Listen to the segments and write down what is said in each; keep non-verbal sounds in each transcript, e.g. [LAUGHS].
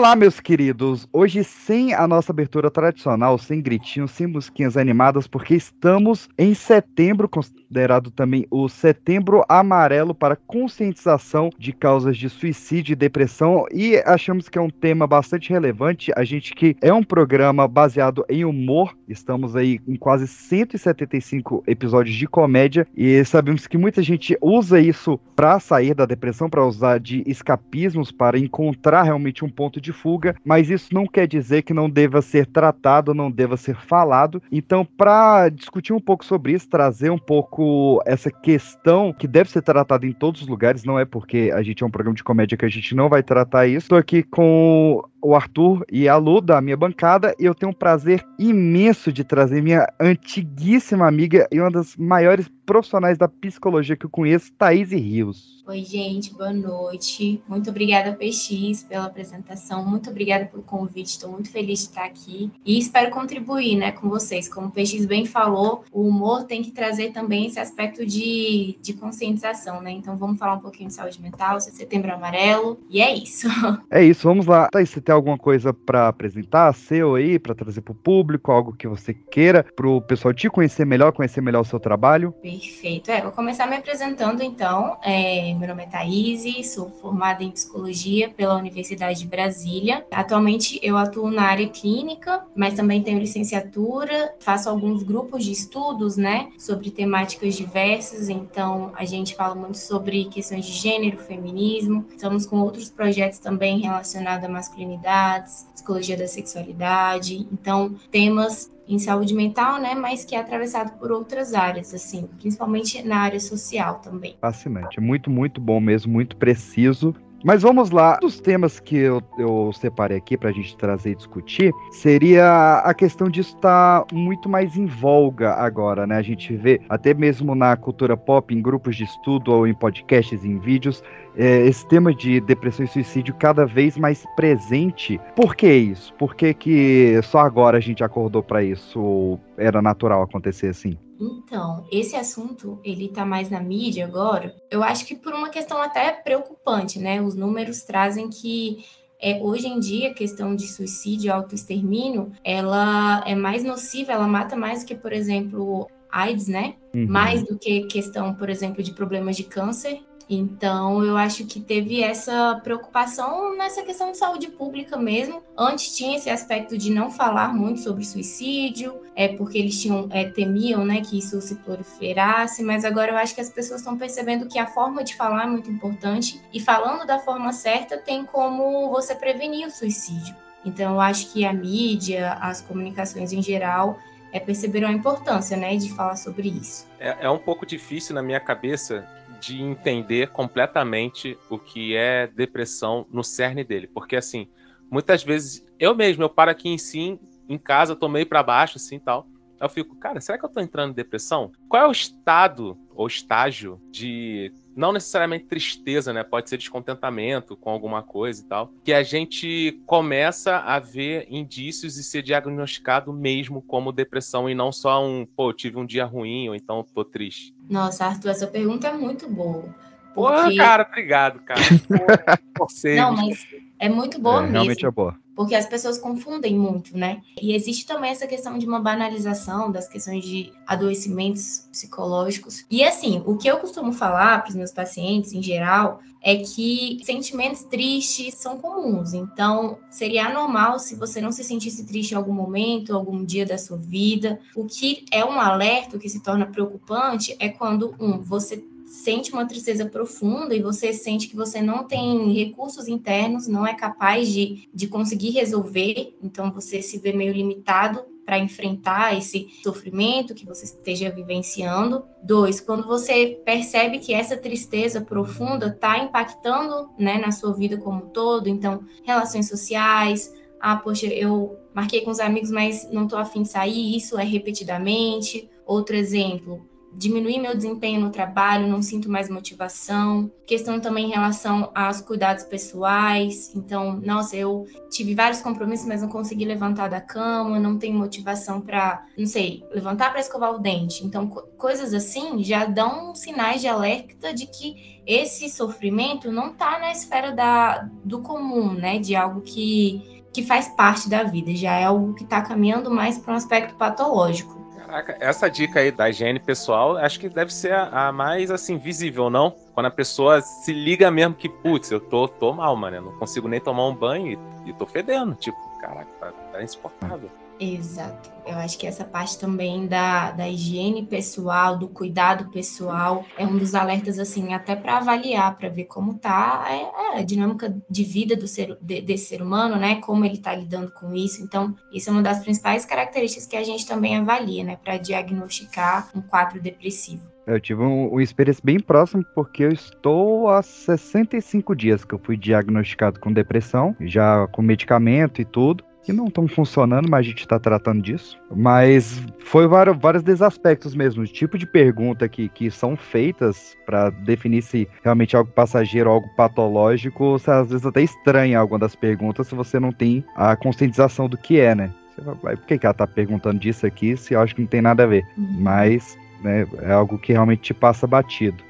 Olá, meus queridos! Hoje, sem a nossa abertura tradicional, sem gritinhos, sem musiquinhas animadas, porque estamos em setembro, considerado também o Setembro Amarelo para conscientização de causas de suicídio e depressão, e achamos que é um tema bastante relevante. A gente que é um programa baseado em humor, estamos aí em quase 175 episódios de comédia, e sabemos que muita gente usa isso para sair da depressão, para usar de escapismos, para encontrar realmente um ponto de fuga, mas isso não quer dizer que não deva ser tratado, não deva ser falado. Então, para discutir um pouco sobre isso, trazer um pouco essa questão que deve ser tratada em todos os lugares, não é porque a gente é um programa de comédia que a gente não vai tratar isso. Estou aqui com o Arthur e a Lu da minha bancada e eu tenho um prazer imenso de trazer minha antiguíssima amiga e uma das maiores profissionais da psicologia que eu conheço, Thaís Rios. Oi, gente, boa noite. Muito obrigada, PX, pela apresentação. Muito obrigada pelo convite. Estou muito feliz de estar aqui e espero contribuir né, com vocês. Como o PX bem falou, o humor tem que trazer também esse aspecto de, de conscientização, né? Então vamos falar um pouquinho de saúde mental, setembro amarelo, e é isso. [LAUGHS] É isso, vamos lá. Thaís, você tem alguma coisa para apresentar, seu aí, para trazer para o público, algo que você queira, para o pessoal te conhecer melhor, conhecer melhor o seu trabalho? Perfeito. É, vou começar me apresentando então. É, meu nome é Thaís, sou formada em psicologia pela Universidade de Brasília. Atualmente eu atuo na área clínica, mas também tenho licenciatura, faço alguns grupos de estudos, né, sobre temáticas diversas. Então a gente fala muito sobre questões de gênero, feminismo. Estamos com outros projetos também relacionados a masculinidades, psicologia da sexualidade. Então temas em saúde mental, né, mas que é atravessado por outras áreas, assim, principalmente na área social também. Fascinante, muito, muito bom mesmo, muito preciso. Mas vamos lá. Um dos temas que eu, eu separei aqui para a gente trazer e discutir seria a questão de estar muito mais em voga agora, né? A gente vê até mesmo na cultura pop, em grupos de estudo ou em podcasts, em vídeos, é, esse tema de depressão e suicídio cada vez mais presente. Por que isso? Por que, que só agora a gente acordou para isso? Era natural acontecer assim? Então, esse assunto, ele tá mais na mídia agora. Eu acho que por uma questão até preocupante, né? Os números trazem que é, hoje em dia a questão de suicídio e autoextermínio, ela é mais nociva, ela mata mais do que, por exemplo, AIDS, né? Uhum. Mais do que questão, por exemplo, de problemas de câncer. Então, eu acho que teve essa preocupação nessa questão de saúde pública mesmo. Antes tinha esse aspecto de não falar muito sobre suicídio, é porque eles tinham é, temiam, né, que isso se proliferasse. Mas agora eu acho que as pessoas estão percebendo que a forma de falar é muito importante e falando da forma certa tem como você prevenir o suicídio. Então, eu acho que a mídia, as comunicações em geral, é, perceberam a importância, né, de falar sobre isso. É, é um pouco difícil na minha cabeça de entender completamente o que é depressão no cerne dele. Porque, assim, muitas vezes eu mesmo, eu paro aqui em si, em casa, tô meio para baixo, assim tal. Eu fico, cara, será que eu tô entrando em depressão? Qual é o estado ou estágio de não necessariamente tristeza, né? Pode ser descontentamento com alguma coisa e tal, que a gente começa a ver indícios e ser diagnosticado mesmo como depressão e não só um, pô, tive um dia ruim ou então tô triste. Nossa, Arthur, essa pergunta é muito boa. Porque... Pô, cara, obrigado, cara. [LAUGHS] Pô, não, mas é muito boa é, mesmo. Realmente é boa porque as pessoas confundem muito, né? E existe também essa questão de uma banalização das questões de adoecimentos psicológicos. E assim, o que eu costumo falar para os meus pacientes em geral é que sentimentos tristes são comuns. Então, seria anormal se você não se sentisse triste em algum momento, algum dia da sua vida. O que é um alerta, o que se torna preocupante, é quando, um, você sente uma tristeza profunda e você sente que você não tem recursos internos, não é capaz de, de conseguir resolver, então você se vê meio limitado para enfrentar esse sofrimento que você esteja vivenciando. Dois, quando você percebe que essa tristeza profunda está impactando né, na sua vida como um todo, então, relações sociais, ah, poxa, eu marquei com os amigos, mas não estou afim de sair, isso é repetidamente. Outro exemplo, diminuir meu desempenho no trabalho, não sinto mais motivação. Questão também em relação aos cuidados pessoais. Então, nossa, eu tive vários compromissos, mas não consegui levantar da cama, não tenho motivação para, não sei, levantar para escovar o dente. Então, co coisas assim já dão sinais de alerta de que esse sofrimento não está na esfera da, do comum, né? De algo que que faz parte da vida, já é algo que está caminhando mais para um aspecto patológico. Caraca, essa dica aí da higiene pessoal, acho que deve ser a, a, mais, assim, visível, não? Quando a pessoa se liga mesmo que, putz, eu tô, tô mal, mano, eu não consigo nem tomar um banho e, e tô fedendo. Tipo, caraca, tá, tá insuportável. Exato. Eu acho que essa parte também da, da higiene pessoal, do cuidado pessoal, é um dos alertas, assim, até para avaliar, para ver como tá é, é, a dinâmica de vida do ser, de, desse ser humano, né? Como ele está lidando com isso. Então, isso é uma das principais características que a gente também avalia, né? Para diagnosticar um quadro depressivo. Eu tive um, uma experiência bem próxima, porque eu estou há 65 dias que eu fui diagnosticado com depressão, já com medicamento e tudo que não estão funcionando, mas a gente está tratando disso. Mas foi vários, vários desaspectos mesmo, o tipo de pergunta que, que são feitas para definir se realmente é algo passageiro algo patológico, você às vezes até estranha alguma das perguntas se você não tem a conscientização do que é, né? Você vai, por que, que ela está perguntando disso aqui se eu acho que não tem nada a ver? Uhum. Mas né, é algo que realmente te passa batido.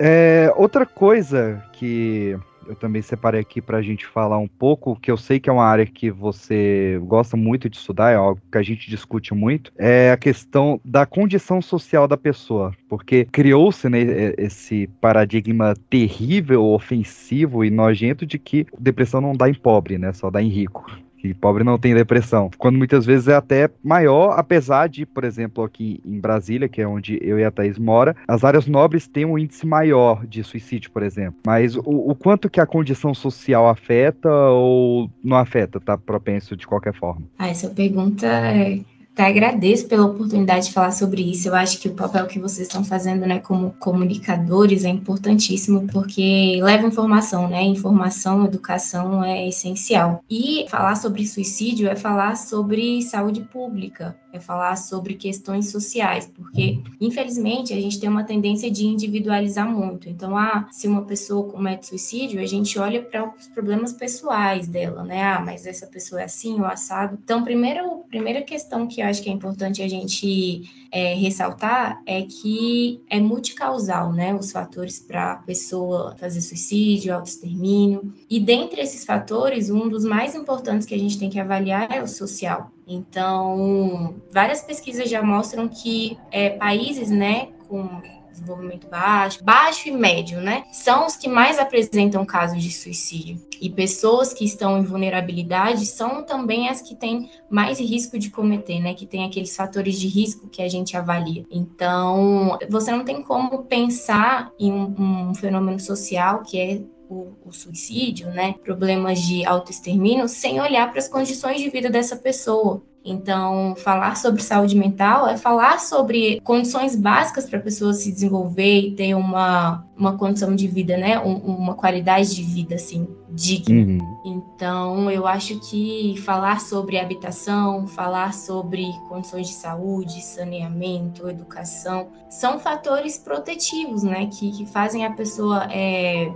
É, outra coisa que eu também separei aqui para a gente falar um pouco, que eu sei que é uma área que você gosta muito de estudar, é algo que a gente discute muito, é a questão da condição social da pessoa, porque criou-se né, esse paradigma terrível, ofensivo e nojento de que depressão não dá em pobre, né, só dá em rico que pobre não tem depressão. Quando muitas vezes é até maior, apesar de, por exemplo, aqui em Brasília, que é onde eu e a Thaís mora, as áreas nobres têm um índice maior de suicídio, por exemplo. Mas o, o quanto que a condição social afeta ou não afeta, tá propenso de qualquer forma? Ah, essa pergunta é até agradeço pela oportunidade de falar sobre isso. Eu acho que o papel que vocês estão fazendo, né, como comunicadores, é importantíssimo porque leva informação, né? Informação, educação é essencial. E falar sobre suicídio é falar sobre saúde pública, é falar sobre questões sociais, porque infelizmente a gente tem uma tendência de individualizar muito. Então, ah, se uma pessoa comete suicídio, a gente olha para os problemas pessoais dela, né? Ah, mas essa pessoa é assim ou assado. Então, primeiro, primeira questão que eu acho que é importante a gente é, ressaltar é que é multicausal, né? Os fatores para a pessoa fazer suicídio, autoextermínio. E dentre esses fatores, um dos mais importantes que a gente tem que avaliar é o social. Então, várias pesquisas já mostram que é, países, né, com desenvolvimento baixo, baixo e médio, né? São os que mais apresentam casos de suicídio. E pessoas que estão em vulnerabilidade são também as que têm mais risco de cometer, né? Que tem aqueles fatores de risco que a gente avalia. Então, você não tem como pensar em um, um fenômeno social que é o, o, suicídio, né, problemas de autoextermínio, sem olhar para as condições de vida dessa pessoa. Então, falar sobre saúde mental é falar sobre condições básicas para a pessoa se desenvolver e ter uma, uma condição de vida, né? Um, uma qualidade de vida, assim, digna. Uhum. Então, eu acho que falar sobre habitação, falar sobre condições de saúde, saneamento, educação, são fatores protetivos, né? Que, que fazem a pessoa. É,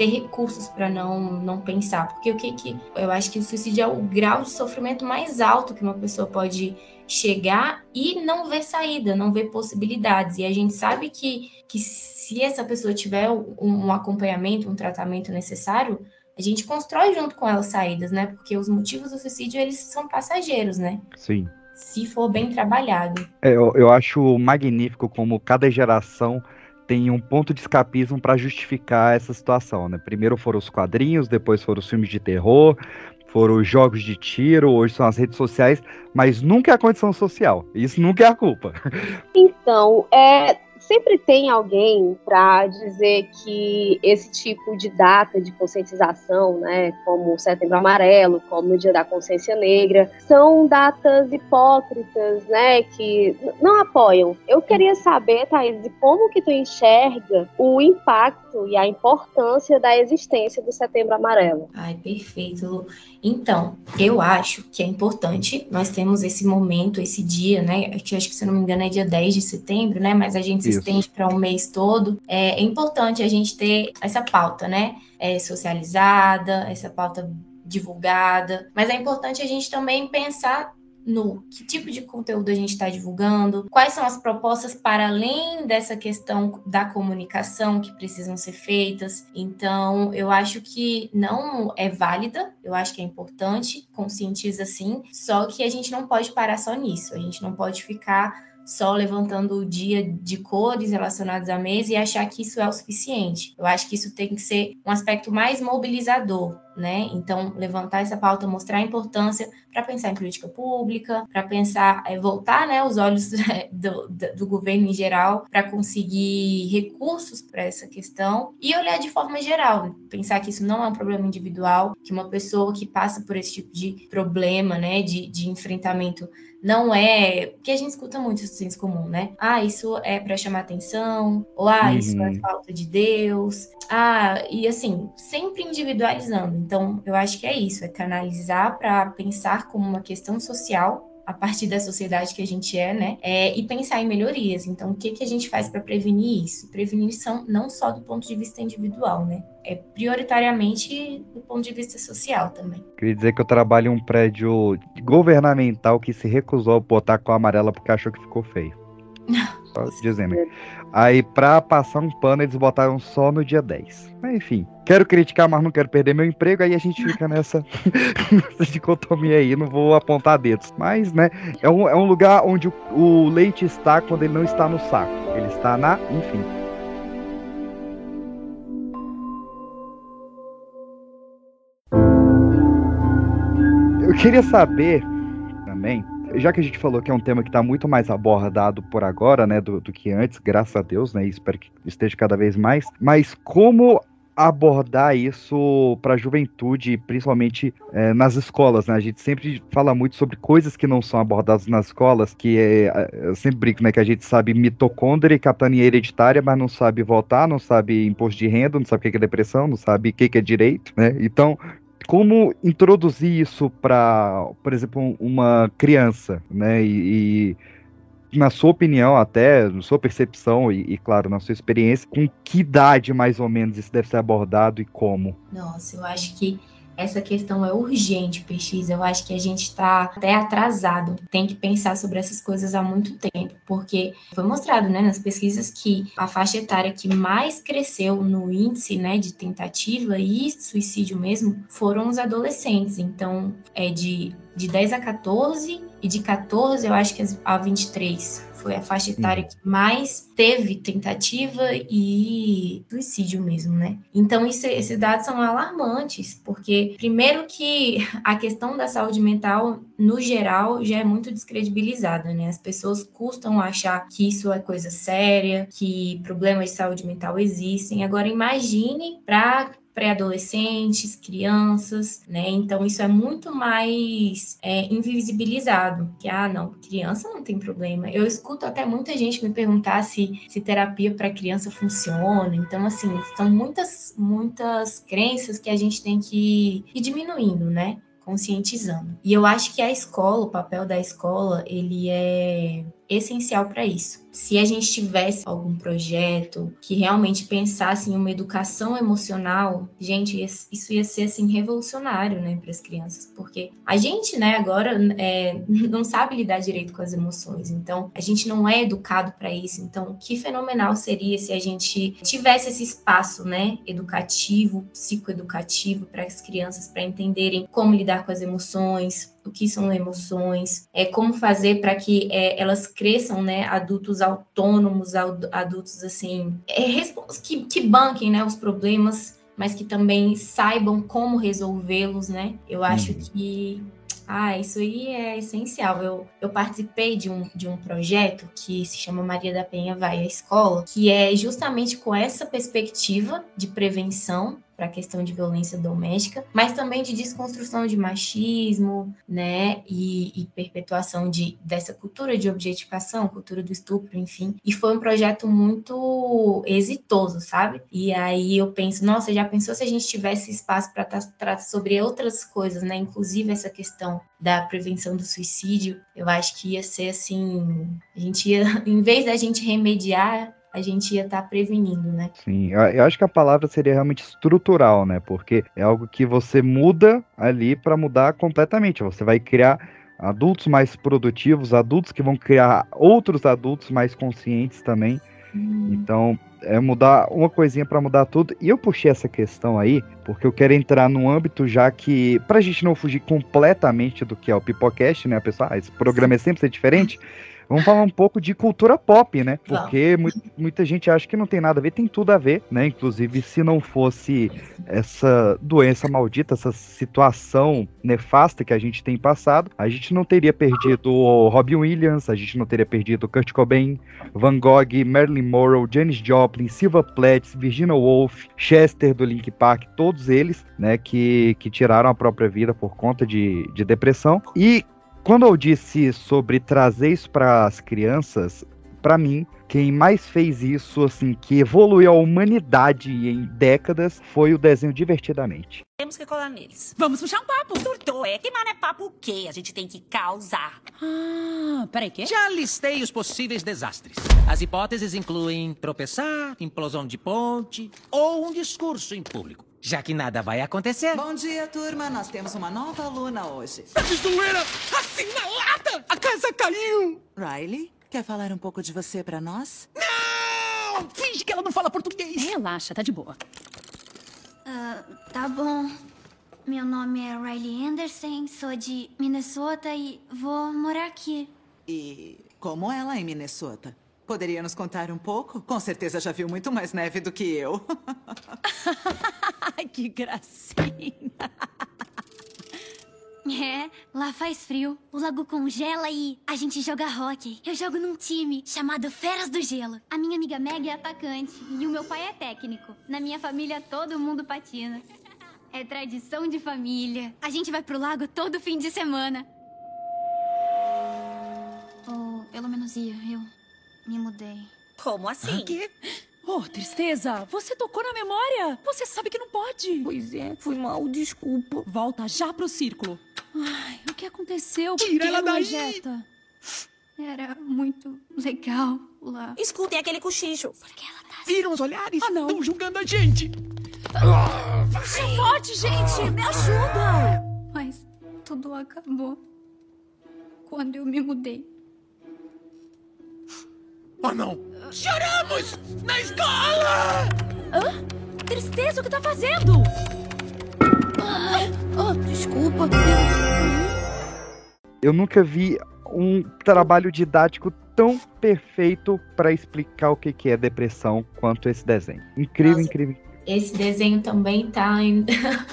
ter recursos para não, não pensar. Porque o que, que eu acho que o suicídio é o grau de sofrimento mais alto que uma pessoa pode chegar e não ver saída, não ver possibilidades. E a gente sabe que, que se essa pessoa tiver um, um acompanhamento, um tratamento necessário, a gente constrói junto com ela saídas, né? Porque os motivos do suicídio, eles são passageiros, né? Sim. Se for bem trabalhado. É, eu, eu acho magnífico como cada geração tem um ponto de escapismo para justificar essa situação, né? Primeiro foram os quadrinhos, depois foram os filmes de terror, foram os jogos de tiro, hoje são as redes sociais, mas nunca é a condição social. Isso nunca é a culpa. Então, é, sempre tem alguém para dizer que esse tipo de data de conscientização, né, como o Setembro Amarelo, como o Dia da Consciência Negra, são datas hipócritas, né, que não apoiam. Eu queria saber, Thaís, como que tu enxerga o impacto impacto e a importância da existência do Setembro Amarelo. Ai, perfeito, Lu. Então, eu acho que é importante, nós temos esse momento, esse dia, né, que acho que, se não me engano, é dia 10 de setembro, né, mas a gente se estende para um mês todo. É, é importante a gente ter essa pauta, né, é, socializada, essa pauta divulgada, mas é importante a gente também pensar no que tipo de conteúdo a gente está divulgando, quais são as propostas para além dessa questão da comunicação que precisam ser feitas. Então, eu acho que não é válida, eu acho que é importante, conscientiza sim, só que a gente não pode parar só nisso, a gente não pode ficar só levantando o dia de cores relacionados à mesa e achar que isso é o suficiente. Eu acho que isso tem que ser um aspecto mais mobilizador, né? Então, levantar essa pauta, mostrar a importância para pensar em política pública, para pensar, é, voltar né, os olhos [LAUGHS] do, do, do governo em geral, para conseguir recursos para essa questão e olhar de forma geral, pensar que isso não é um problema individual, que uma pessoa que passa por esse tipo de problema, né, de, de enfrentamento não é. Porque a gente escuta muito isso senso comum, né? Ah, isso é para chamar atenção, ou ah, uhum. isso é uhum. falta de Deus. Ah, e assim, sempre individualizando. Então, eu acho que é isso, é canalizar para pensar como uma questão social a partir da sociedade que a gente é, né? É, e pensar em melhorias. Então, o que, que a gente faz para prevenir isso? Prevenir são não só do ponto de vista individual, né? É prioritariamente do ponto de vista social também. Queria dizer que eu trabalho em um prédio governamental que se recusou a botar com a amarela porque achou que ficou feio. [LAUGHS] Dizendo. Aí, pra passar um pano, eles botaram só no dia 10. Mas, enfim, quero criticar, mas não quero perder meu emprego. Aí a gente fica nessa, [LAUGHS] nessa dicotomia aí. Não vou apontar dedos. Mas, né, é um, é um lugar onde o, o leite está quando ele não está no saco. Ele está na. Enfim. Eu queria saber também já que a gente falou que é um tema que está muito mais abordado por agora, né, do, do, que antes, graças a Deus, né, e espero que esteja cada vez mais, mas como abordar isso para a juventude, principalmente é, nas escolas, né? A gente sempre fala muito sobre coisas que não são abordadas nas escolas, que é, eu sempre brinco, né, que a gente sabe mitocôndria e catania hereditária, mas não sabe votar, não sabe imposto de renda, não sabe o que é depressão, não sabe o que é direito, né? Então, como introduzir isso para, por exemplo, uma criança, né? E, e, na sua opinião, até, na sua percepção e, e, claro, na sua experiência, com que idade mais ou menos isso deve ser abordado e como? Nossa, eu acho que essa questão é urgente, PX. Eu acho que a gente está até atrasado. Tem que pensar sobre essas coisas há muito tempo, porque foi mostrado né, nas pesquisas que a faixa etária que mais cresceu no índice né, de tentativa e suicídio mesmo foram os adolescentes. Então, é de, de 10 a 14 e de 14, eu acho que a 23 foi a faixa etária que mais teve tentativa e suicídio mesmo, né? Então, isso, esses dados são alarmantes, porque, primeiro, que a questão da saúde mental, no geral, já é muito descredibilizada, né? As pessoas custam achar que isso é coisa séria, que problemas de saúde mental existem. Agora, imagine para pré-adolescentes, crianças, né? Então isso é muito mais é, invisibilizado. Que ah, não, criança não tem problema. Eu escuto até muita gente me perguntar se, se terapia para criança funciona. Então assim são muitas muitas crenças que a gente tem que ir diminuindo, né? conscientizando. E eu acho que a escola, o papel da escola, ele é essencial para isso. Se a gente tivesse algum projeto que realmente pensasse em uma educação emocional, gente, isso ia ser assim revolucionário, né, para as crianças, porque a gente, né, agora é, [LAUGHS] não sabe lidar direito com as emoções, então a gente não é educado para isso. Então, que fenomenal seria se a gente tivesse esse espaço, né, educativo, psicoeducativo para as crianças para entenderem como lidar com as emoções, o que são emoções, é como fazer para que é, elas cresçam, né, adultos autônomos, adultos assim, é, que, que banquem, né, os problemas, mas que também saibam como resolvê-los, né? Eu acho uhum. que ah, isso aí é essencial. Eu, eu participei de um, de um projeto que se chama Maria da Penha Vai à Escola, que é justamente com essa perspectiva de prevenção para a questão de violência doméstica, mas também de desconstrução de machismo, né, e, e perpetuação de, dessa cultura de objetificação, cultura do estupro, enfim. E foi um projeto muito exitoso, sabe? E aí eu penso, nossa, já pensou se a gente tivesse espaço para tratar sobre outras coisas, né? Inclusive essa questão da prevenção do suicídio, eu acho que ia ser assim, a gente ia, [LAUGHS] em vez da gente remediar, a gente ia estar tá prevenindo, né? Sim, eu acho que a palavra seria realmente estrutural, né? Porque é algo que você muda ali para mudar completamente. Você vai criar adultos mais produtivos, adultos que vão criar outros adultos mais conscientes também. Hum. Então, é mudar uma coisinha para mudar tudo. E eu puxei essa questão aí, porque eu quero entrar num âmbito já que, pra gente não fugir completamente do que é o Pipocast, né, pessoal? Ah, esse programa é sempre ser diferente. Vamos falar um pouco de cultura pop, né? Porque mu muita gente acha que não tem nada a ver, tem tudo a ver, né? Inclusive, se não fosse essa doença maldita, essa situação nefasta que a gente tem passado, a gente não teria perdido o Robin Williams, a gente não teria perdido Kurt Cobain, Van Gogh, Marilyn Monroe, Janis Joplin, Silva Plath, Virginia Woolf, Chester do Link Park, todos eles, né, que, que tiraram a própria vida por conta de, de depressão. E quando eu disse sobre trazer isso para as crianças, para mim, quem mais fez isso, assim, que evoluiu a humanidade em décadas, foi o desenho Divertidamente. Temos que colar neles. Vamos puxar um papo. Surtou, é? Que mano é papo o quê? A gente tem que causar. Ah, peraí, quê? Já listei os possíveis desastres. As hipóteses incluem tropeçar, implosão de ponte ou um discurso em público. Já que nada vai acontecer. Bom dia, turma. Nós temos uma nova aluna hoje. Tá de zoeira! Assim na lata! A casa caiu! Riley, quer falar um pouco de você pra nós? Não! Finge que ela não fala português! Relaxa, tá de boa. Uh, tá bom. Meu nome é Riley Anderson, sou de Minnesota e vou morar aqui. E como ela em Minnesota? Poderia nos contar um pouco? Com certeza já viu muito mais neve do que eu. [LAUGHS] que gracinha. É, lá faz frio, o lago congela e a gente joga hockey. Eu jogo num time chamado Feras do Gelo. A minha amiga Meg é atacante e o meu pai é técnico. Na minha família todo mundo patina. É tradição de família. A gente vai pro lago todo fim de semana. Ou pelo menos ia, eu me mudei. Como assim? Quê? Oh, tristeza! Você tocou na memória! Você sabe que não pode! Pois é, foi mal, desculpa. Volta já pro círculo. Ai, o que aconteceu? Tira ela daí! Rejeta? Era muito legal lá. Escutem aquele cochicho. Porque ela tá... Viram os olhares? Ah, não. Estão julgando a gente. Ah, Puxa forte, gente! Me ajuda! Mas tudo acabou quando eu me mudei. Oh, não! Choramos! Na escola! Hã? Tristeza, o que tá fazendo? Ah, oh, desculpa. Eu nunca vi um trabalho didático tão perfeito para explicar o que, que é depressão quanto esse desenho. Incrível, Nossa, incrível. Esse desenho também tá em...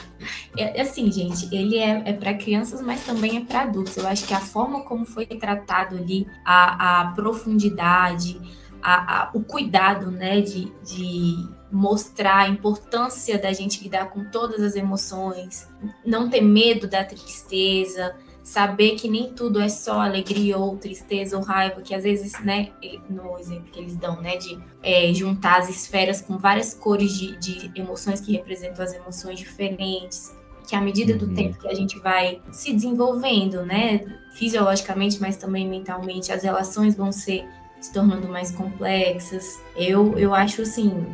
[LAUGHS] é, assim, gente, ele é, é para crianças, mas também é para adultos. Eu acho que a forma como foi tratado ali, a, a profundidade, a, a, o cuidado, né, de, de mostrar a importância da gente lidar com todas as emoções, não ter medo da tristeza, saber que nem tudo é só alegria ou tristeza ou raiva, que às vezes, né, no exemplo que eles dão, né, de é, juntar as esferas com várias cores de, de, emoções que representam as emoções diferentes, que à medida do uhum. tempo que a gente vai se desenvolvendo, né, fisiologicamente, mas também mentalmente, as relações vão ser se tornando mais complexas. Eu, eu acho assim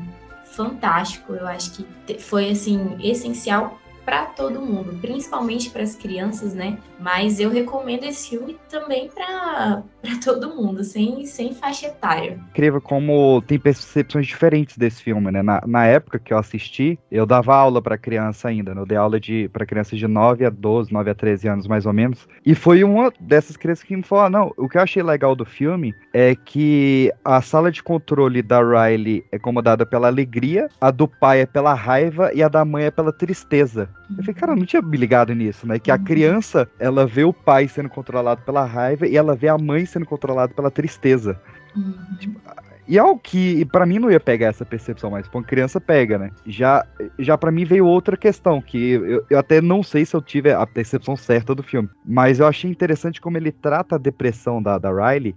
fantástico. Eu acho que foi assim essencial para todo mundo, principalmente para as crianças, né? Mas eu recomendo esse filme também para todo mundo, sem, sem faixa etária. Incrível como tem percepções diferentes desse filme, né? Na, na época que eu assisti, eu dava aula para criança ainda, né? Eu dei aula de para crianças de 9 a 12, 9 a 13 anos mais ou menos. E foi uma dessas crianças que me falou: ah, "Não, o que eu achei legal do filme é que a sala de controle da Riley é comandada pela alegria, a do pai é pela raiva e a da mãe é pela tristeza. Eu falei, cara, eu não tinha me ligado nisso, né? Que a uhum. criança, ela vê o pai sendo controlado pela raiva e ela vê a mãe sendo controlada pela tristeza. Uhum. Tipo, E algo que para mim não ia pegar essa percepção, mas pra uma criança pega, né? Já, já para mim veio outra questão, que eu, eu até não sei se eu tive a percepção certa do filme, mas eu achei interessante como ele trata a depressão da, da Riley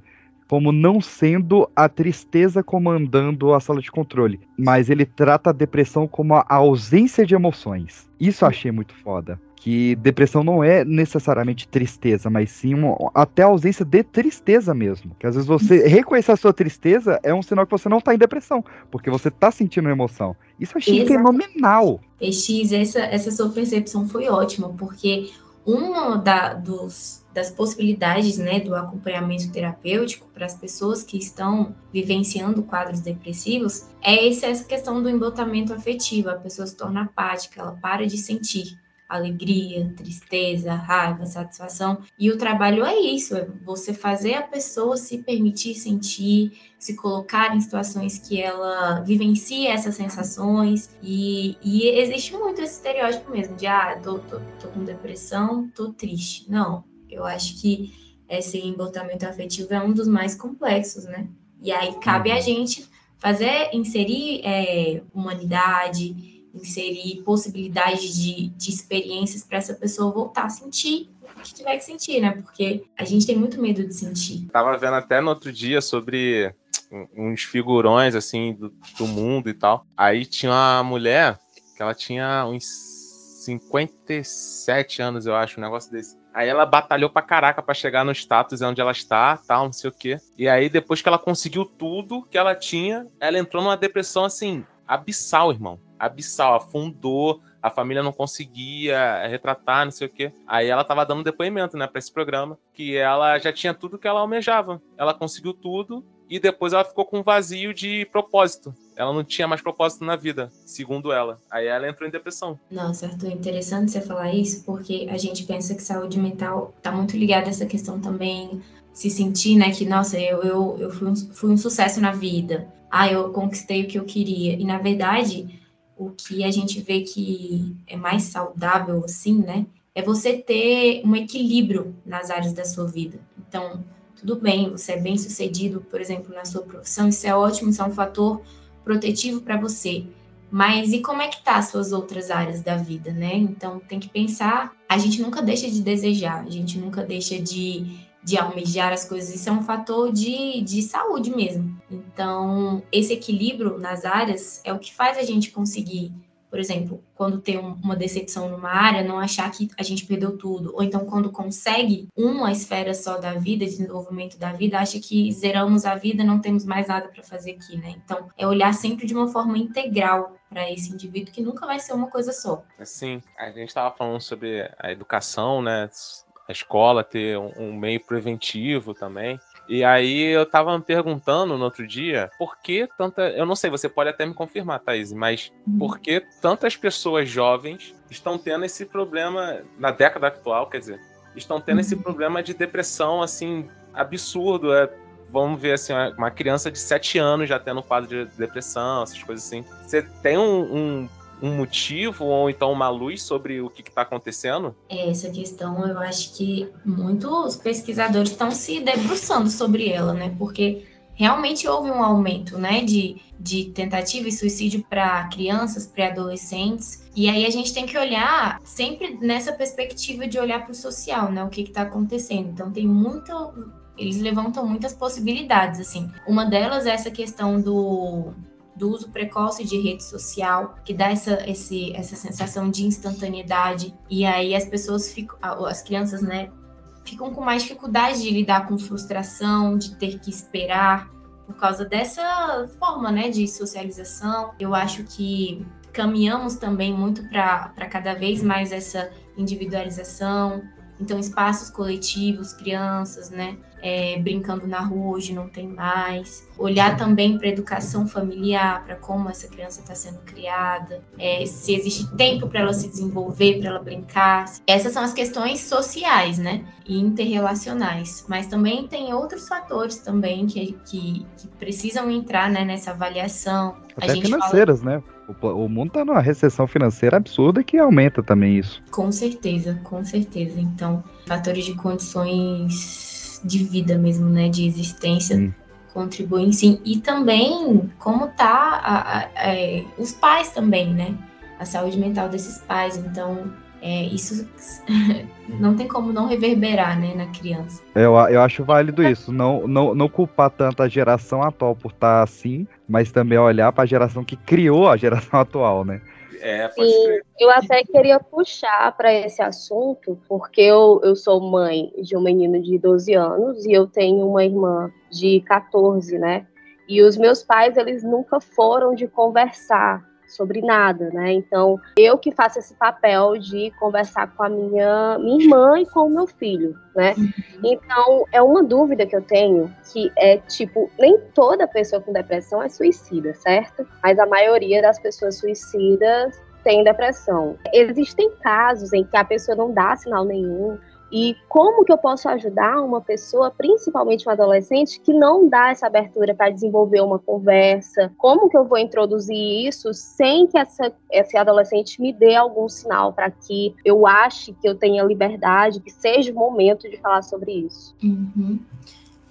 como não sendo a tristeza comandando a sala de controle, mas ele trata a depressão como a ausência de emoções. Isso eu achei muito foda. Que depressão não é necessariamente tristeza, mas sim uma, até a ausência de tristeza mesmo. Que às vezes você reconhecer a sua tristeza é um sinal que você não tá em depressão, porque você tá sentindo emoção. Isso eu achei fenomenal. PX, essa, essa sua percepção foi ótima, porque uma da, dos, das possibilidades né, do acompanhamento terapêutico para as pessoas que estão vivenciando quadros depressivos é essa questão do embotamento afetivo. A pessoa se torna apática, ela para de sentir alegria, tristeza, raiva, satisfação. E o trabalho é isso, é você fazer a pessoa se permitir sentir, se colocar em situações que ela vivencie essas sensações. E, e existe muito esse estereótipo mesmo de, ah, tô, tô, tô com depressão, tô triste. Não, eu acho que esse embotamento afetivo é um dos mais complexos, né? E aí cabe a gente fazer, inserir é, humanidade, inserir possibilidades de, de experiências para essa pessoa voltar a sentir o que tiver que sentir, né? Porque a gente tem muito medo de sentir. Tava vendo até no outro dia sobre uns figurões assim do, do mundo e tal. Aí tinha uma mulher que ela tinha uns 57 anos, eu acho, um negócio desse. Aí ela batalhou pra caraca pra chegar no status onde ela está, tal, não sei o quê. E aí, depois que ela conseguiu tudo que ela tinha, ela entrou numa depressão assim, abissal, irmão abissal, afundou, a família não conseguia retratar, não sei o quê. Aí ela tava dando depoimento, né, para esse programa, que ela já tinha tudo que ela almejava. Ela conseguiu tudo e depois ela ficou com um vazio de propósito. Ela não tinha mais propósito na vida, segundo ela. Aí ela entrou em depressão. Nossa, Arthur, interessante você falar isso, porque a gente pensa que saúde mental tá muito ligada a essa questão também se sentir, né, que, nossa, eu, eu, eu fui, um, fui um sucesso na vida. Ah, eu conquistei o que eu queria. E, na verdade, o que a gente vê que é mais saudável, assim, né? É você ter um equilíbrio nas áreas da sua vida. Então, tudo bem, você é bem sucedido, por exemplo, na sua profissão, isso é ótimo, isso é um fator protetivo para você. Mas e como é que tá as suas outras áreas da vida, né? Então tem que pensar, a gente nunca deixa de desejar, a gente nunca deixa de de almejar as coisas, isso é um fator de, de saúde mesmo. Então, esse equilíbrio nas áreas é o que faz a gente conseguir, por exemplo, quando tem um, uma decepção numa área, não achar que a gente perdeu tudo. Ou então, quando consegue uma esfera só da vida, desenvolvimento da vida, acha que zeramos a vida, não temos mais nada para fazer aqui, né? Então, é olhar sempre de uma forma integral para esse indivíduo que nunca vai ser uma coisa só. Sim, a gente estava falando sobre a educação, né? A escola ter um, um, meio preventivo também. E aí eu tava me perguntando no outro dia por que tanta. Eu não sei, você pode até me confirmar, Thaís, mas uhum. por que tantas pessoas jovens estão tendo esse problema na década atual, quer dizer, estão tendo uhum. esse problema de depressão assim absurdo. É, vamos ver assim, uma criança de 7 anos já tendo um quadro de depressão, essas coisas assim. Você tem um, um um motivo ou então uma luz sobre o que está acontecendo? Essa questão eu acho que muitos pesquisadores estão se debruçando sobre ela, né? Porque realmente houve um aumento, né, de, de tentativa e suicídio para crianças, pré-adolescentes. E aí a gente tem que olhar sempre nessa perspectiva de olhar para o social, né, o que está acontecendo. Então tem muito eles levantam muitas possibilidades, assim. Uma delas é essa questão do do uso precoce de rede social, que dá essa, esse, essa sensação de instantaneidade, e aí as pessoas ficam, as crianças, né, ficam com mais dificuldade de lidar com frustração, de ter que esperar, por causa dessa forma, né, de socialização. Eu acho que caminhamos também muito para cada vez mais essa individualização, então, espaços coletivos, crianças, né? É, brincando na rua, hoje não tem mais. Olhar também para a educação familiar, para como essa criança está sendo criada, é, se existe tempo para ela se desenvolver, para ela brincar. Essas são as questões sociais, né? E interrelacionais. Mas também tem outros fatores também que, que, que precisam entrar né, nessa avaliação. Até financeiras, fala... né? O, o mundo está numa recessão financeira absurda que aumenta também isso. Com certeza, com certeza. Então, fatores de condições de vida mesmo, né? De existência. Hum. contribuem sim. E também como tá a, a, a, é, os pais também, né? A saúde mental desses pais. Então, é, isso [LAUGHS] não tem como não reverberar né, na criança. Eu, eu acho válido isso, não, não, não culpar tanto a geração atual por estar assim, mas também olhar para a geração que criou a geração [LAUGHS] atual, né? É, pode Sim, eu até queria puxar para esse assunto, porque eu, eu sou mãe de um menino de 12 anos e eu tenho uma irmã de 14, né? E os meus pais, eles nunca foram de conversar sobre nada, né? Então, eu que faço esse papel de conversar com a minha, minha irmã e com o meu filho, né? Uhum. Então, é uma dúvida que eu tenho, que é tipo, nem toda pessoa com depressão é suicida, certo? Mas a maioria das pessoas suicidas tem depressão. Existem casos em que a pessoa não dá sinal nenhum, e como que eu posso ajudar uma pessoa, principalmente um adolescente, que não dá essa abertura para desenvolver uma conversa? Como que eu vou introduzir isso sem que essa, esse adolescente me dê algum sinal para que eu ache que eu tenha liberdade, que seja o momento de falar sobre isso? Uhum.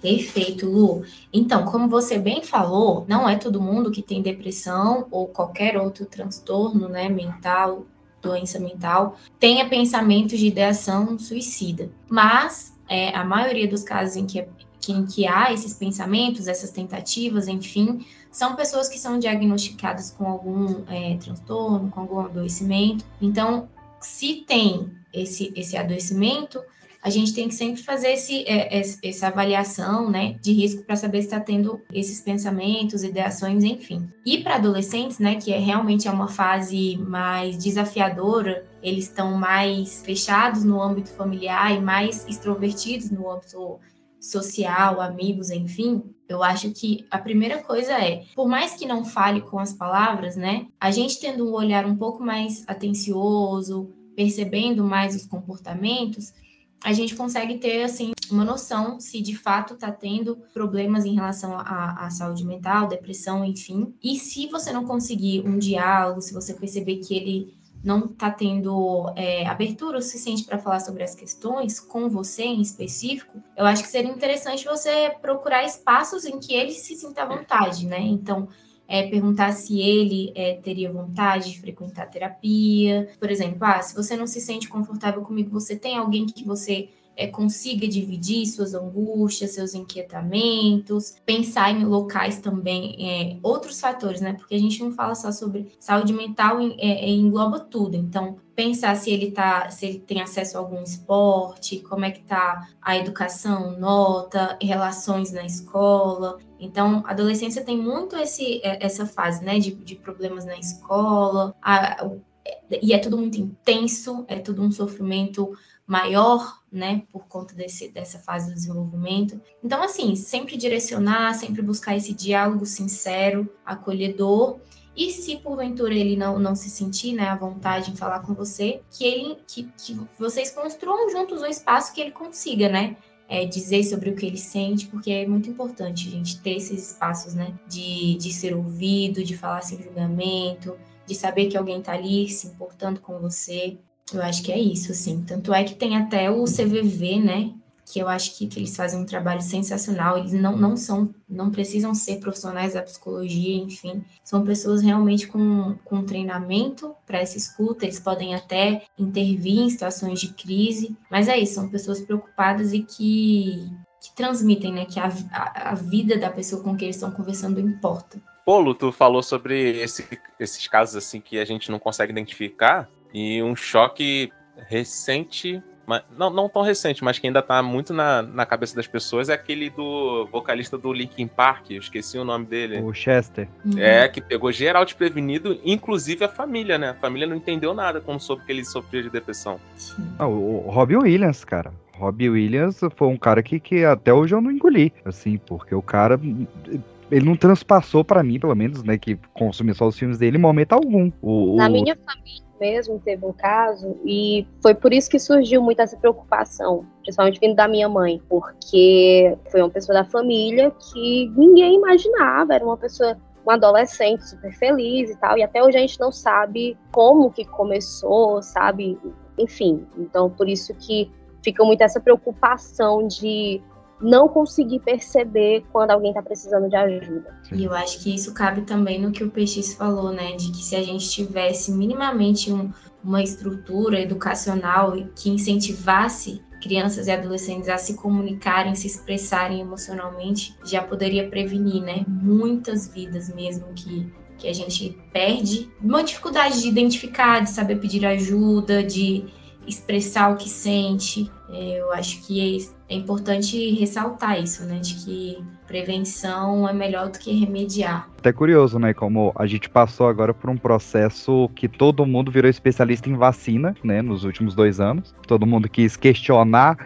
Perfeito, Lu. Então, como você bem falou, não é todo mundo que tem depressão ou qualquer outro transtorno né, mental doença mental, tenha pensamentos de ideação suicida. Mas é, a maioria dos casos em que, em que há esses pensamentos, essas tentativas, enfim, são pessoas que são diagnosticadas com algum é, transtorno, com algum adoecimento. Então, se tem esse, esse adoecimento, a gente tem que sempre fazer esse, é, essa avaliação né, de risco para saber se está tendo esses pensamentos, ideações, enfim. E para adolescentes, né, que é realmente é uma fase mais desafiadora, eles estão mais fechados no âmbito familiar e mais extrovertidos no âmbito social, amigos, enfim, eu acho que a primeira coisa é, por mais que não fale com as palavras, né, a gente tendo um olhar um pouco mais atencioso, percebendo mais os comportamentos, a gente consegue ter assim uma noção se de fato está tendo problemas em relação à, à, saúde mental, depressão, enfim. E se você não conseguir um diálogo, se você perceber que ele não está tendo é, abertura o suficiente para falar sobre as questões com você em específico, eu acho que seria interessante você procurar espaços em que ele se sinta à vontade, né? Então, é, perguntar se ele é, teria vontade de frequentar terapia. Por exemplo, ah, se você não se sente confortável comigo, você tem alguém que você é, consiga dividir suas angústias, seus inquietamentos, pensar em locais também, é, outros fatores, né? Porque a gente não fala só sobre saúde mental, é, é engloba tudo. Então, pensar se ele tá, se ele tem acesso a algum esporte, como é que tá a educação, nota, relações na escola. Então, a adolescência tem muito esse, é, essa fase, né, de, de problemas na escola, a, e é tudo muito intenso, é tudo um sofrimento maior, né, por conta desse, dessa fase do desenvolvimento. Então, assim, sempre direcionar, sempre buscar esse diálogo sincero, acolhedor, e se porventura ele não, não se sentir, né, à vontade em falar com você, que ele, que, que vocês construam juntos um espaço que ele consiga, né, é, dizer sobre o que ele sente, porque é muito importante a gente ter esses espaços, né, de, de ser ouvido, de falar sem julgamento, de saber que alguém está ali se importando com você. Eu acho que é isso, assim. Tanto é que tem até o CVV, né? Que eu acho que, que eles fazem um trabalho sensacional. Eles não, não são, não precisam ser profissionais da psicologia, enfim. São pessoas realmente com, com treinamento para essa escuta. Eles podem até intervir em situações de crise. Mas é isso, são pessoas preocupadas e que, que transmitem, né? Que a, a, a vida da pessoa com quem eles estão conversando importa. Polo, tu falou sobre esse, esses casos assim que a gente não consegue identificar. E um choque recente, mas, não, não tão recente, mas que ainda tá muito na, na cabeça das pessoas, é aquele do vocalista do Linkin Park, eu esqueci o nome dele. O Chester. Uhum. É, que pegou geral desprevenido, inclusive a família, né? A família não entendeu nada quando soube que ele sofria de depressão. Ah, o, o Robbie Williams, cara. Robbie Williams foi um cara que, que até hoje eu não engoli, assim, porque o cara ele não transpassou para mim, pelo menos, né, que consumi só os filmes dele em momento algum. O, Na minha família mesmo teve um caso e foi por isso que surgiu muito essa preocupação, principalmente vindo da minha mãe, porque foi uma pessoa da família que ninguém imaginava, era uma pessoa um adolescente super feliz e tal, e até hoje a gente não sabe como que começou, sabe? Enfim, então por isso que fica muito essa preocupação de não conseguir perceber quando alguém está precisando de ajuda. E eu acho que isso cabe também no que o PX falou, né? De que se a gente tivesse minimamente um, uma estrutura educacional que incentivasse crianças e adolescentes a se comunicarem, se expressarem emocionalmente, já poderia prevenir, né? Muitas vidas mesmo que, que a gente perde. Uma dificuldade de identificar, de saber pedir ajuda, de expressar o que sente. É, eu acho que é, importante ressaltar isso, né? De que prevenção é melhor do que remediar. Até curioso, né? Como a gente passou agora por um processo que todo mundo virou especialista em vacina, né? Nos últimos dois anos. Todo mundo quis questionar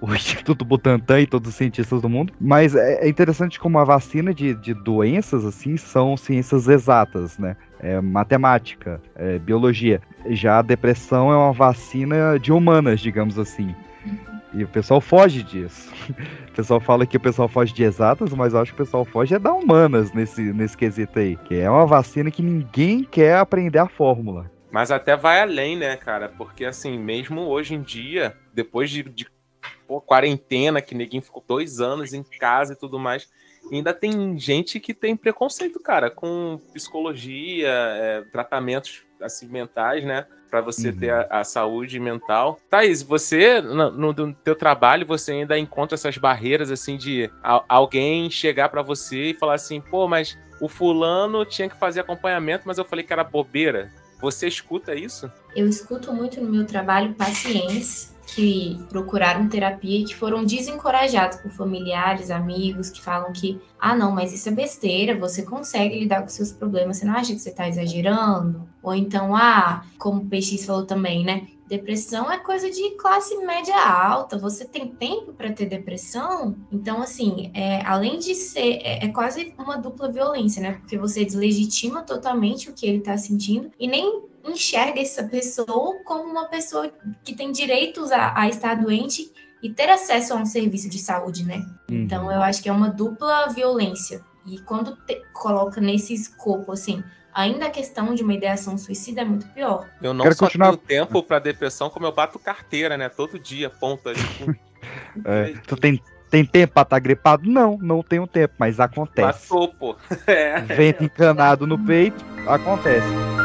o [LAUGHS] Instituto Butantan e todos os cientistas do mundo. Mas é, é interessante como a vacina de, de doenças, assim, são ciências exatas, né? É matemática, é biologia. Já a depressão é uma vacina de humanas, digamos assim. E o pessoal foge disso. [LAUGHS] O pessoal fala que o pessoal foge de exatas, mas eu acho que o pessoal foge é da humanas nesse, nesse quesito aí. Que é uma vacina que ninguém quer aprender a fórmula. Mas até vai além, né, cara? Porque assim, mesmo hoje em dia, depois de, de pô, quarentena, que ninguém ficou dois anos em casa e tudo mais, ainda tem gente que tem preconceito, cara, com psicologia, é, tratamentos assim mentais, né? Para você uhum. ter a, a, saúde mental. Thaís, você, no, no, teu trabalho, você ainda encontra essas barreiras, assim, de a, alguém chegar para você e falar assim, pô, mas o fulano tinha que fazer acompanhamento, mas eu falei que era bobeira. Você escuta isso? Eu escuto muito no meu trabalho pacientes que procuraram terapia e que foram desencorajados por familiares, amigos, que falam que, ah, não, mas isso é besteira, você consegue lidar com seus problemas, você não acha que você está exagerando? Ou então, ah, como o PX falou também, né? Depressão é coisa de classe média alta. Você tem tempo para ter depressão? Então, assim, é, além de ser. É, é, quase uma dupla violência, né? Porque você deslegitima totalmente o que ele está sentindo e nem enxerga essa pessoa como uma pessoa que tem direitos a, a estar doente e ter acesso a um serviço de saúde, né? Uhum. Então eu acho que é uma dupla violência. E quando te, coloca nesse escopo, assim, ainda a questão de uma ideação suicida é muito pior. Eu não Quero só continuar... tenho tempo para depressão, como eu bato carteira, né? Todo dia, ponto ali. [LAUGHS] é, tu tem, tem tempo pra estar tá gripado? Não, não tenho tempo, mas acontece. Passou, pô. [LAUGHS] É. Vento encanado no peito, acontece.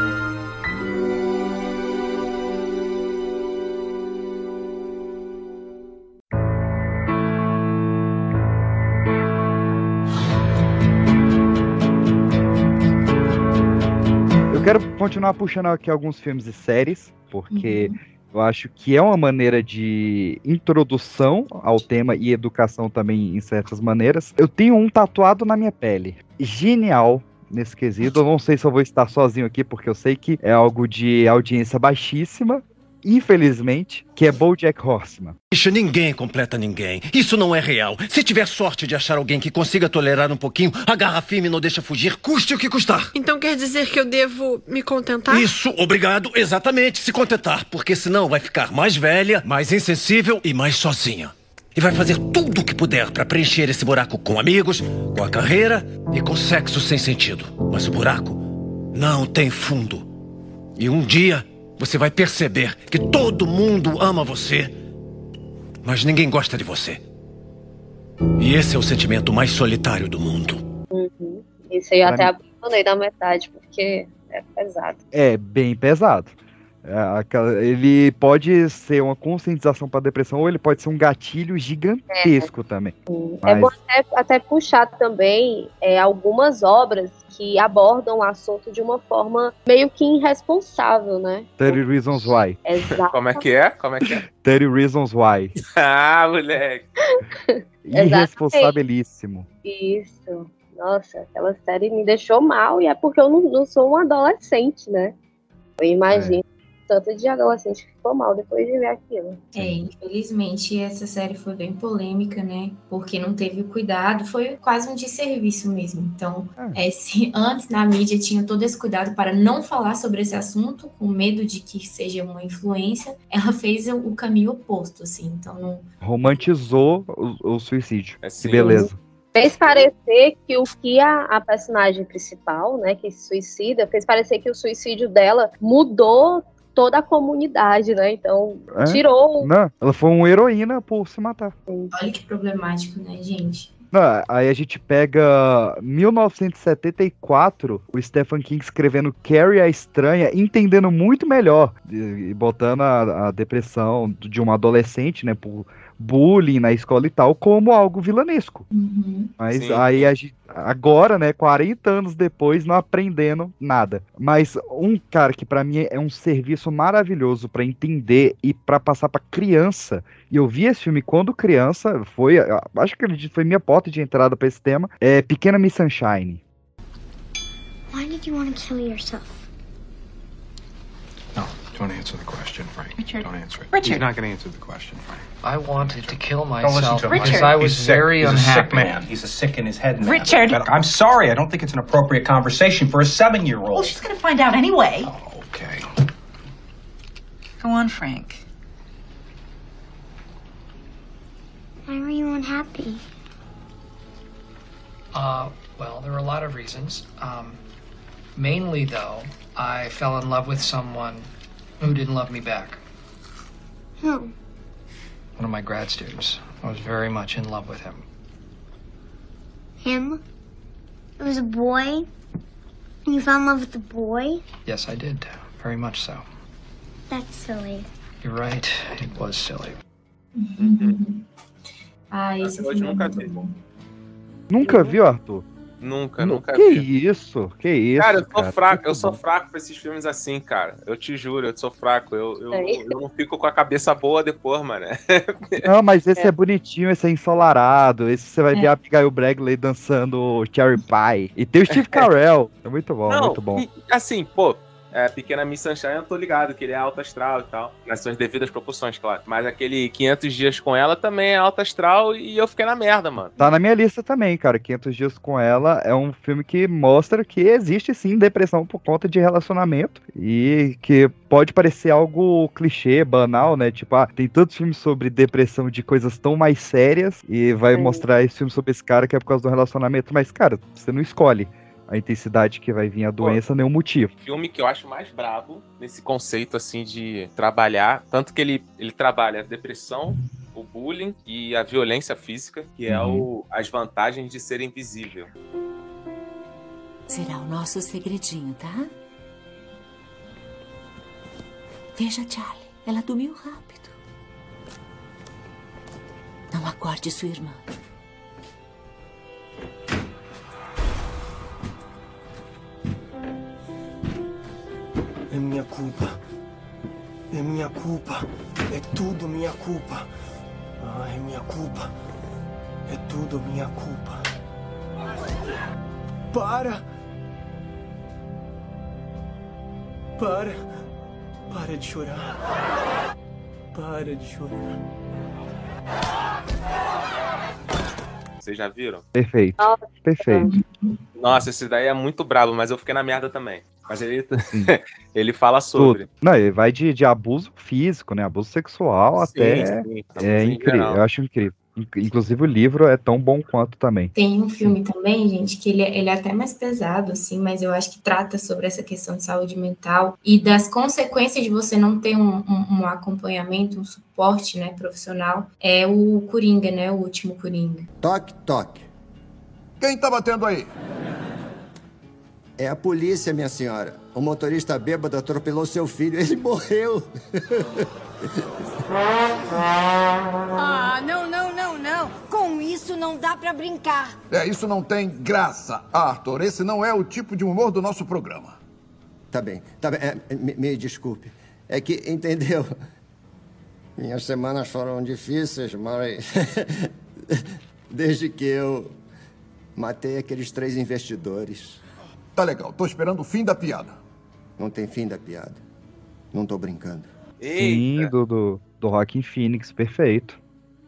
Quero continuar puxando aqui alguns filmes e séries, porque uhum. eu acho que é uma maneira de introdução ao tema e educação também em certas maneiras. Eu tenho um tatuado na minha pele. Genial, nesse quesito. Eu não sei se eu vou estar sozinho aqui, porque eu sei que é algo de audiência baixíssima, infelizmente, que é BoJack Horseman. Bicho, ninguém completa ninguém. Isso não é real. Se tiver sorte de achar alguém que consiga tolerar um pouquinho, agarra firme e não deixa fugir, custe o que custar. Então quer dizer que eu devo me contentar? Isso, obrigado, exatamente, se contentar, porque senão vai ficar mais velha, mais insensível e mais sozinha. E vai fazer tudo o que puder para preencher esse buraco com amigos, com a carreira e com sexo sem sentido. Mas o buraco não tem fundo. E um dia você vai perceber que todo mundo ama você, mas ninguém gosta de você. E esse é o sentimento mais solitário do mundo. Uhum. Isso aí eu até abandonei na metade, porque é pesado. É bem pesado. É, ele pode ser uma conscientização para depressão ou ele pode ser um gatilho gigantesco é. também. Mas... É bom até, até, puxar também é, algumas obras que abordam o assunto de uma forma meio que irresponsável, né? 30 Reasons Why. Exato. Como é que é? Como é que é? [LAUGHS] 30 Reasons Why. [LAUGHS] ah, moleque. [LAUGHS] Irresponsabilíssimo. Isso. Nossa, aquela série me deixou mal e é porque eu não, não sou um adolescente, né? Eu imagino é tanto de adolescente que ficou mal depois de ver aquilo. É, infelizmente essa série foi bem polêmica, né? Porque não teve cuidado, foi quase um desserviço mesmo. Então, é. é, se antes na mídia tinha todo esse cuidado para não falar sobre esse assunto, com medo de que seja uma influência, ela fez o caminho oposto, assim. Então, não... romantizou o, o suicídio. É, que beleza fez parecer que o que a, a, personagem principal, né, que se suicida, fez parecer que o suicídio dela mudou toda a comunidade, né? Então, É? tirou. Não, ela foi uma heroína por se matar. Olha que problemático, né, gente? Não, aí a gente pega 1974, o Stephen King escrevendo Carrie a Estranha, entendendo muito melhor e, e botando a, a depressão de uma adolescente, né, por bullying na escola e tal, como algo vilanesco. Mas Sim. aí a gente, agora, né, 40 anos depois, não aprendendo nada. Mas um cara que pra mim é um serviço maravilhoso pra entender e pra passar pra criança. E eu vi esse filme quando criança, foi, acho que ele foi minha porta de entrada pra esse tema, é Pequena Miss Sunshine. Why did you want to kill yourself? No, don't answer the question, Frank. Richard. Don't answer it. Richard. He's not going to answer the question, Frank. I wanted to kill Don't listen myself to him. because Richard. I was He's sick. very He's unhappy. a sick man. He's a sick in his head man. Richard. But I'm sorry. I don't think it's an appropriate conversation for a seven-year-old. Well, she's gonna find out anyway. Okay. Go on, Frank. Why were you unhappy? Uh, well, there were a lot of reasons. Um, mainly, though, I fell in love with someone who didn't love me back. Who? One of my grad students. I was very much in love with him. Him? It was a boy? And you fell in love with the boy? Yes, I did. Very much so. That's silly. You're right. It was silly. Ah, esse Até hoje filme é nunca muito vi. bom. Nunca viu, Arthur? Nunca, Nu- nunca que vi. isso? Que isso? Cara, eu sou cara? fraco, eu sou bom. fraco pra esses filmes assim, cara. Eu te juro, eu sou fraco. Eu, eu, É. eu não fico com a cabeça boa depois, mano. [LAUGHS] Não, mas esse é. bonitinho, esse é ensolarado. Esse você vai É. ver a Abigail Bregley dançando Cherry Pie. E tem o Steve [LAUGHS] Carell. É muito bom, não, muito bom. e, assim, pô, é, Pequena Miss Sunshine eu tô ligado que ele é alto astral e tal. Nas suas devidas proporções, claro. Mas aquele 500 dias com ela também é alto astral e eu fiquei na merda, mano. Tá na minha lista também, cara. 500 Dias com Ela é um filme que mostra que existe sim depressão por conta de relacionamento e que pode parecer algo clichê, banal, né? Tipo, ah, tem tantos filmes sobre depressão de coisas tão mais sérias e vai Sim. mostrar esse filme sobre esse cara que é por causa do relacionamento, mas, cara, você não escolhe a intensidade que vai vir a doença, nenhum motivo. filme que eu acho mais brabo nesse conceito assim de trabalhar, tanto que ele, ele trabalha a depressão, o bullying e a violência física, que é o, as vantagens de ser invisível. Será o nosso segredinho, tá? Veja, Charlie, ela dormiu rápido. Não acorde sua irmã. É minha culpa. É minha culpa. É tudo minha culpa. Ah, é minha culpa. É tudo minha culpa. Para! Para! Para de chorar. Para de chorar. Vocês já viram? Perfeito. Perfeito. Nossa, esse daí é muito brabo, mas eu fiquei na merda também. Mas ele, [LAUGHS] ele fala sobre. Tudo. Não, ele vai de, de abuso físico, né? Abuso sexual Sim, até. sim, é incrível. geral. Eu acho incrível. Inc- Inclusive o livro é tão bom quanto também. Tem um filme também, gente, que ele, é- ele é até mais pesado, assim, mas eu acho que trata sobre essa questão de saúde mental e das consequências de você não ter um, um- um acompanhamento, um suporte, né, profissional. É o Coringa, né, o último Coringa. Toque, toque. Quem tá batendo aí? É a polícia, minha senhora. O motorista bêbado atropelou seu filho. Ele morreu. [LAUGHS] Ah, não, não, não, não. Com isso não dá pra brincar. É, isso não tem graça, Arthur. Esse não é o tipo de humor do nosso programa. Tá bem, tá bem. É, me, me desculpe. É que, entendeu? Minhas semanas foram difíceis, mas. [LAUGHS] Desde que eu matei aqueles três investidores. Tá legal, tô esperando o fim da piada. Não tem fim da piada. Não tô brincando. Sim, do, do, do Rockin' Phoenix, perfeito.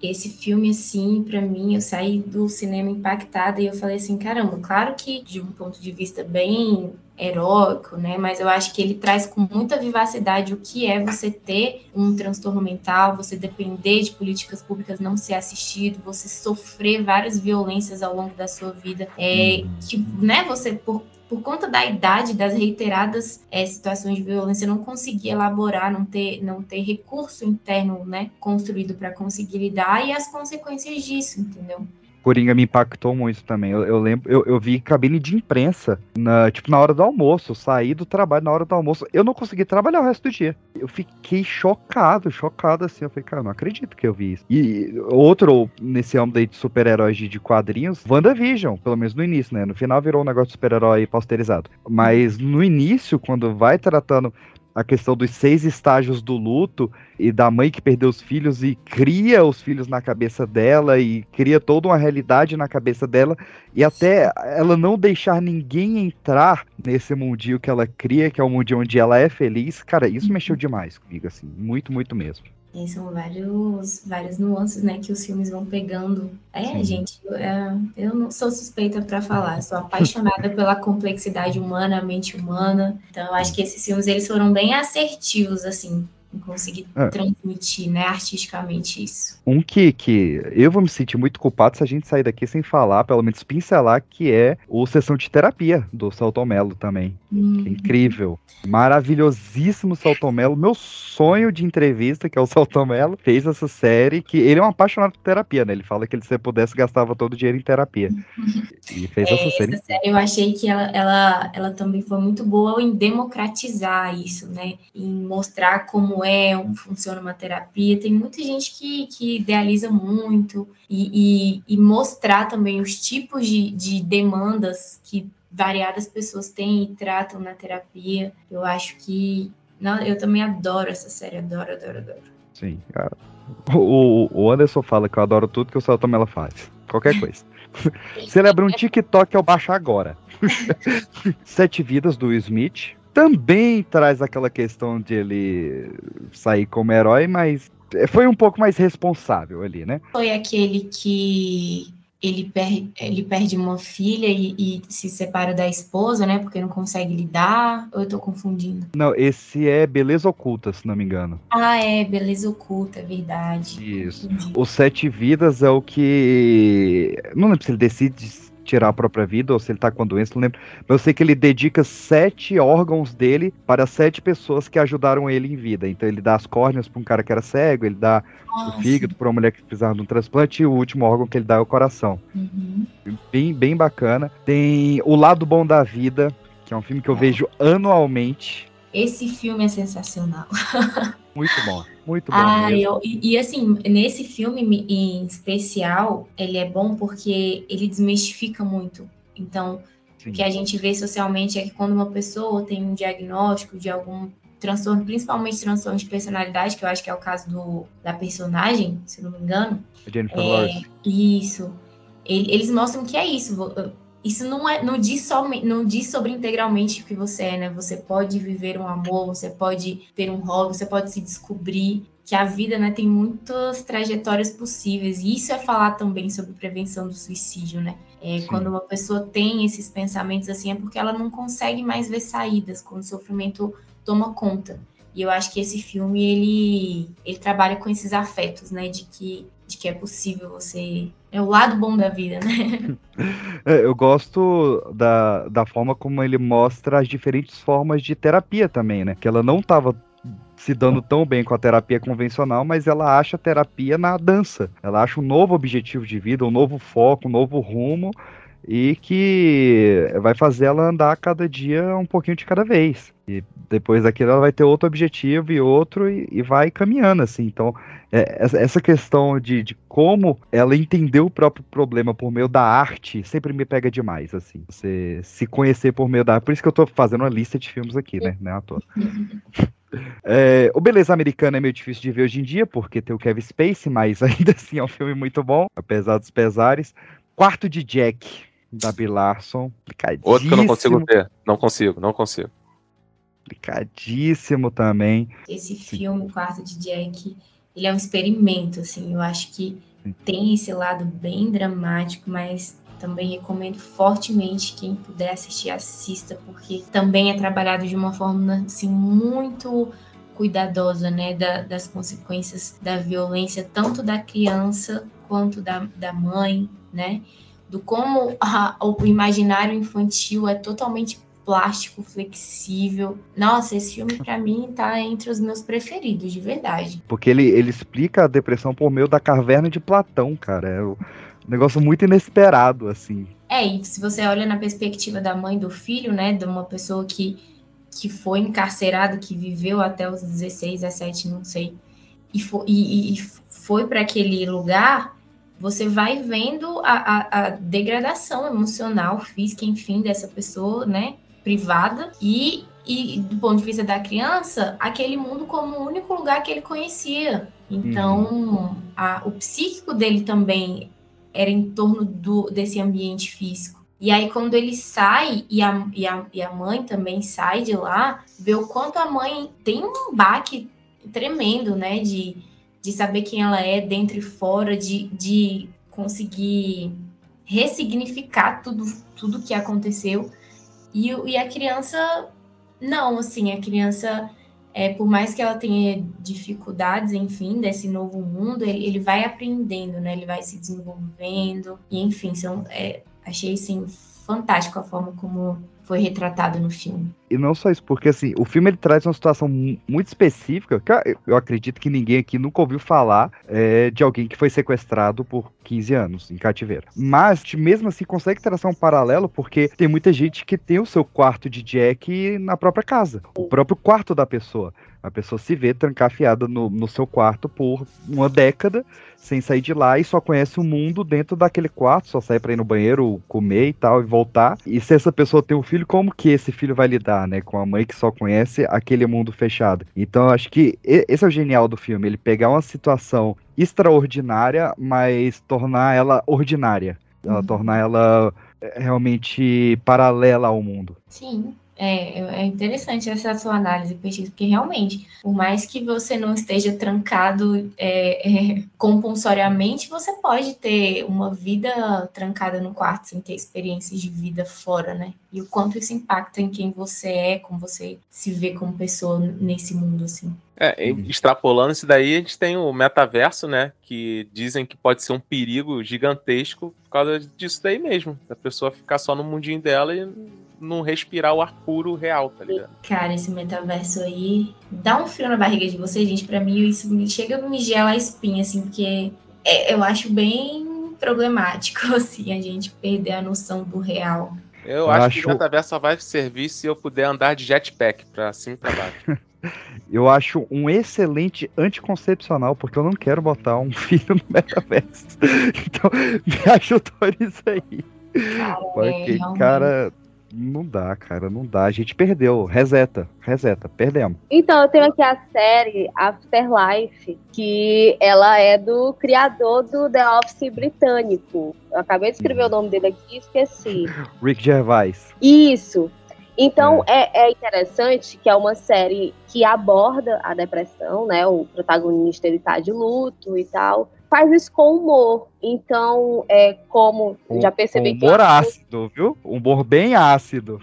Esse filme, assim, pra mim, eu saí do cinema impactada e eu falei assim, caramba, claro que de um ponto de vista bem heróico, né? Mas eu acho que ele traz com muita vivacidade o que é você ter um transtorno mental, você depender de políticas públicas, não ser assistido, você sofrer várias violências ao longo da sua vida, é, que, né? Você por por conta da idade, das reiteradas é, situações de violência, não conseguir elaborar, não ter, não ter recurso interno, né, construído para conseguir lidar e as consequências disso, entendeu? Coringa me impactou muito também. Eu, eu lembro, eu, eu, vi cabine de imprensa, na, tipo, na hora do almoço. Eu saí do trabalho na hora do almoço. Eu não consegui trabalhar o resto do dia. Eu fiquei chocado, chocado assim. Eu falei, cara, não acredito que eu vi isso. E outro, nesse âmbito aí de super-heróis de, de quadrinhos, WandaVision, pelo menos no início, né? No final virou um negócio de super-herói posterizado. Mas no início, quando vai tratando a questão dos seis estágios do luto e da mãe que perdeu os filhos e cria os filhos na cabeça dela e cria toda uma realidade na cabeça dela e até ela não deixar ninguém entrar nesse mundinho que ela cria, que é o mundinho onde ela é feliz, cara, isso mexeu demais comigo, assim, muito, muito mesmo. E são vários, várias nuances, né, que os filmes vão pegando. É, Sim. gente, eu, é, eu, não sou suspeita para falar, sou apaixonada pela complexidade humana, a mente humana. Então, eu acho que esses filmes eles foram bem assertivos, assim, conseguir é. transmitir, né, artisticamente isso. Um que, que eu vou me sentir muito culpado se a gente sair daqui sem falar, pelo menos pincelar, que é o Sessão de Terapia do Celton Mello também. Hum. É incrível. Maravilhosíssimo Celton Mello. Meu sonho de entrevista, que é o Celton Mello, fez essa série, que ele é um apaixonado por terapia, né? Ele fala que ele, se pudesse, gastava todo o dinheiro em terapia. e fez é, essa série. Essa série eu achei que ela, ela, ela também foi muito boa em democratizar isso, né? Em mostrar como é, como funciona uma terapia. Tem muita gente que, que idealiza muito e, e, e mostrar também os tipos de, de demandas que variadas pessoas têm e tratam na terapia. Eu acho que. Não, eu também adoro essa série, adoro, adoro, adoro. Sim, cara. O, o Anderson fala que eu adoro tudo que o Celto ela faz. Qualquer coisa. [LAUGHS] Celebra um TikTok eu baixo agora. [LAUGHS] Sete Vidas do Smith também traz aquela questão de ele sair como herói, mas foi um pouco mais responsável ali, né? Foi aquele que ele, per ele perde uma filha e, e, se separa da esposa, né? Porque não consegue lidar. Ou eu tô confundindo? Não, esse é Beleza Oculta, se não me engano. Ah, é, Beleza Oculta, é verdade. Isso. O Sete Vidas é o que. Não lembro se ele decide tirar a própria vida, ou se ele tá com a doença, não lembro. Mas eu sei que ele dedica sete órgãos dele para sete pessoas que ajudaram ele em vida. Então ele dá as córneas para um cara que era cego, ele dá Nossa. o fígado para uma mulher que precisava de um transplante, e o último órgão que ele dá é o coração. Uhum. Bem, bem bacana. Tem O Lado Bom da Vida, que é um filme que eu é. vejo anualmente. Esse filme é sensacional. [LAUGHS] Muito bom, muito bom. Ah, eu, e, e, assim, nesse filme em especial, ele é bom porque ele desmistifica muito. Então, Sim. o que a gente vê socialmente é que quando uma pessoa tem um diagnóstico de algum transtorno, principalmente transtorno de personalidade, que eu acho que é o caso do, da personagem, se não me engano. A Jennifer é, Lawrence. Isso. Ele, eles mostram que é isso isso não, é, não, diz somente, não diz sobre integralmente o que você é, né? Você pode viver um amor, você pode ter um hobby, você pode se descobrir que a vida né, tem muitas trajetórias possíveis. E isso é falar também sobre prevenção do suicídio, né? É, quando uma pessoa tem esses pensamentos assim, é porque ela não consegue mais ver saídas, quando o sofrimento toma conta. E eu acho que esse filme, ele, ele trabalha com esses afetos, né? De que, de que é possível você é o lado bom da vida, né? [LAUGHS] É, eu gosto da, da forma como ele mostra as diferentes formas de terapia também, né? Que ela não estava se dando tão bem com a terapia convencional, mas ela acha a terapia na dança. Ela acha um novo objetivo de vida, um novo foco, um novo rumo e que vai fazer ela andar cada dia um pouquinho de cada vez. E depois daquilo ela vai ter outro objetivo e outro e, e vai caminhando assim. Então, é, essa questão de, de, como ela entendeu o próprio problema por meio da arte sempre me pega demais, assim. Você se conhecer por meio da arte. Por isso que eu tô fazendo uma lista de filmes aqui, né? Não é à toa. [LAUGHS] É, o Beleza Americana é meio difícil de ver hoje em dia, porque tem o Kevin Spacey, mas [LAUGHS] ainda assim é um filme muito bom, apesar dos pesares. Quarto de Jack, da Bill Larson. Outro que eu não consigo ver. Não consigo, não consigo. Complicadíssimo também. Esse filme, Quarto de Jack, ele é um experimento, assim. Eu acho que tem esse lado bem dramático, mas também recomendo fortemente quem puder assistir, assista, porque também é trabalhado de uma forma, assim, muito cuidadosa, né, da, das consequências da violência, tanto da criança quanto da, da mãe, né, do como a, o imaginário infantil é totalmente plástico, flexível. Nossa, esse filme para mim tá entre os meus preferidos, de verdade. Porque ele, ele explica a depressão por meio da caverna de Platão, cara. É um negócio muito inesperado, assim. É, e se você olha na perspectiva da mãe do filho, né, de uma pessoa que, que foi encarcerada, que viveu até os 16, 17, não sei, e foi, e, e foi para aquele lugar, você vai vendo a, a, a, degradação emocional, física, enfim, dessa pessoa, né, privada, e, e do ponto de vista da criança, aquele mundo como o único lugar que ele conhecia. Então, uhum. a, o psíquico dele também era em torno do, desse ambiente físico. E aí, quando ele sai, e a, e, a, e a mãe também sai de lá, vê o quanto a mãe tem um baque tremendo, né? De, de saber quem ela é dentro e fora, de, de conseguir ressignificar tudo, tudo que aconteceu. E, e a criança, não, assim, a criança é, por mais que ela tenha dificuldades, enfim, desse novo mundo, ele, ele vai aprendendo, né? Ele vai se desenvolvendo. E, enfim, são, é, achei, assim, fantástico a forma como foi retratado no filme. E não só isso, porque assim, o filme ele traz uma situação muito específica, que eu acredito que ninguém aqui nunca ouviu falar é, de alguém que foi sequestrado por 15 anos em cativeiro. Mas, mesmo assim, consegue traçar um paralelo, porque tem muita gente que tem o seu quarto de Jack na própria casa, o próprio quarto da pessoa. A pessoa se vê trancafiada no, no seu quarto por uma década, sem sair de lá, e só conhece o mundo dentro daquele quarto, só sai para ir no banheiro, comer e tal, e voltar. E se essa pessoa tem um filho, como que esse filho vai lidar, né? Com a mãe que só conhece aquele mundo fechado. Então, eu acho que esse é o genial do filme, ele pegar uma situação extraordinária, mas tornar ela ordinária. Ela, uhum. Tornar ela é, realmente paralela ao mundo. Sim. É, é interessante essa sua análise, porque realmente, por mais que você não esteja trancado é, é, compulsoriamente, você pode ter uma vida trancada no quarto sem ter experiências de vida fora, né? E o quanto isso impacta em quem você é, como você se vê como pessoa nesse mundo, assim. É, extrapolando isso daí, a gente tem o metaverso, né? Que dizem que pode ser um perigo gigantesco por causa disso daí mesmo. Da pessoa ficar só no mundinho dela e não respirar o ar puro real, tá ligado? Cara, esse metaverso aí dá um frio na barriga de vocês, gente. Pra mim, isso me chega me gela a espinha, assim, porque é, eu acho bem problemático, [LAUGHS] assim, a gente perder a noção do real. Eu, eu acho, acho, que o metaverso só vai servir se eu puder andar de jetpack pra cima e pra baixo. [LAUGHS] eu acho um excelente anticoncepcional, porque eu não quero botar um [LAUGHS] filho no metaverso. então, me ajudou nisso aí. Cara, porque, é, cara, não dá, cara, não dá. A gente perdeu. Reseta, reseta, perdemos. Então, eu tenho aqui a série Afterlife, que ela é do criador do The Office britânico. Eu acabei de escrever hum. o nome dele aqui e esqueci. [LAUGHS] Rick Gervais. Isso. Então é. é. É, interessante que é uma série que aborda a depressão, né? O protagonista ele tá de luto e tal faz isso com humor. Então, é como um, já percebi humor que. Humor ácido, viu? Humor bem ácido.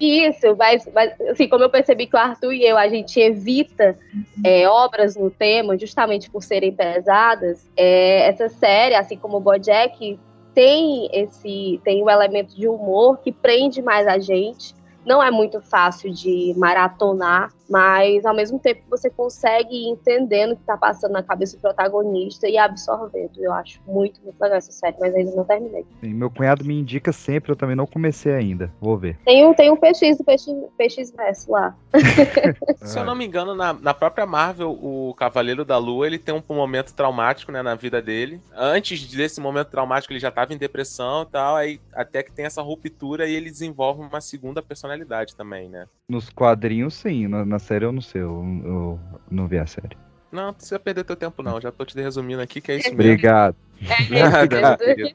Isso, mas, mas assim, como eu percebi que o Arthur e eu, a gente evita é, obras no tema justamente por serem pesadas, é, essa série, assim como o Bojack, tem esse tem um elemento de humor que prende mais a gente. Não é muito fácil de maratonar, mas ao mesmo tempo você consegue ir entendendo o que está passando na cabeça do protagonista e absorvendo. Eu acho muito, muito legal essa série, mas ainda não terminei. Sim, meu cunhado me indica sempre, eu também não comecei ainda. Vou ver. Tem um, tem um PX do PX, PX Verso lá. [LAUGHS] Se eu não me engano, na, na própria Marvel, o Cavaleiro da Lua, ele tem um, um momento traumático né, na vida dele. Antes desse momento traumático, ele já estava em depressão e tal, aí até que tem essa ruptura e ele desenvolve uma segunda personalidade também, né? Nos quadrinhos, sim. Na, na série eu não sei, eu, eu não vi a série. Não, não precisa perder teu tempo, não. Já tô te resumindo aqui que é isso mesmo. Obrigado. É,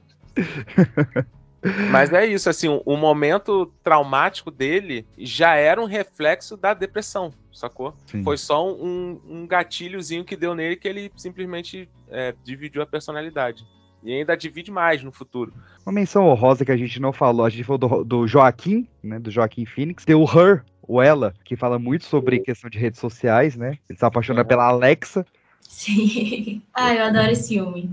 Mas é isso, assim, o, momento traumático dele já era um reflexo da depressão, sacou? Sim. Foi só um, um gatilhozinho que deu nele que ele simplesmente é, dividiu a personalidade. E ainda divide mais no futuro. Uma menção honrosa que a gente não falou, a gente falou do, do Joaquim, né? Do Joaquim Phoenix. Tem o Her, o Ela, que fala muito sobre questão de redes sociais, né? Ele se apaixona uhum. pela Alexa. Sim. [LAUGHS] Ah, eu adoro esse filme.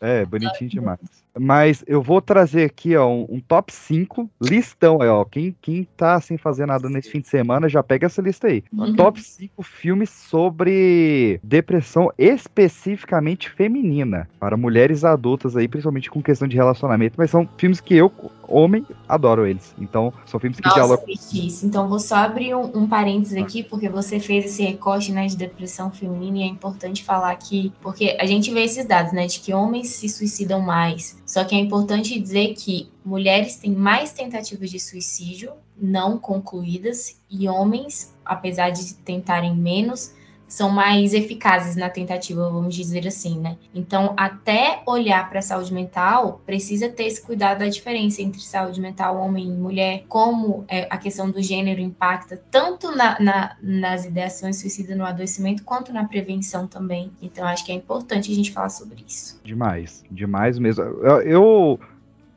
É, bonitinho demais. Mas eu vou trazer aqui, ó, um, um top 5 listão aí, ó. Quem, quem tá sem fazer nada nesse fim de semana, já pega essa lista aí. Uhum. Top 5 filmes sobre depressão especificamente feminina. Para mulheres adultas aí, principalmente com questão de relacionamento. Mas são filmes que eu, homem, adoro eles. Então, são filmes que Nossa, dialogam. Letícia, então vou só abrir um, um parênteses aqui, porque você fez esse recorte né, de depressão feminina e é importante falar aqui, porque a gente vê esses dados, né, de que homens se suicidam mais. Só que é importante dizer que mulheres têm mais tentativas de suicídio não concluídas e homens, apesar de tentarem menos, são mais eficazes na tentativa, vamos dizer assim, né? Então, até olhar para a saúde mental, precisa ter esse cuidado da diferença entre saúde mental, homem e mulher, como é, a questão do gênero impacta tanto na, na, nas ideações suicidas no adoecimento, quanto na prevenção também. Então, acho que é importante a gente falar sobre isso. Demais, demais mesmo. Eu, eu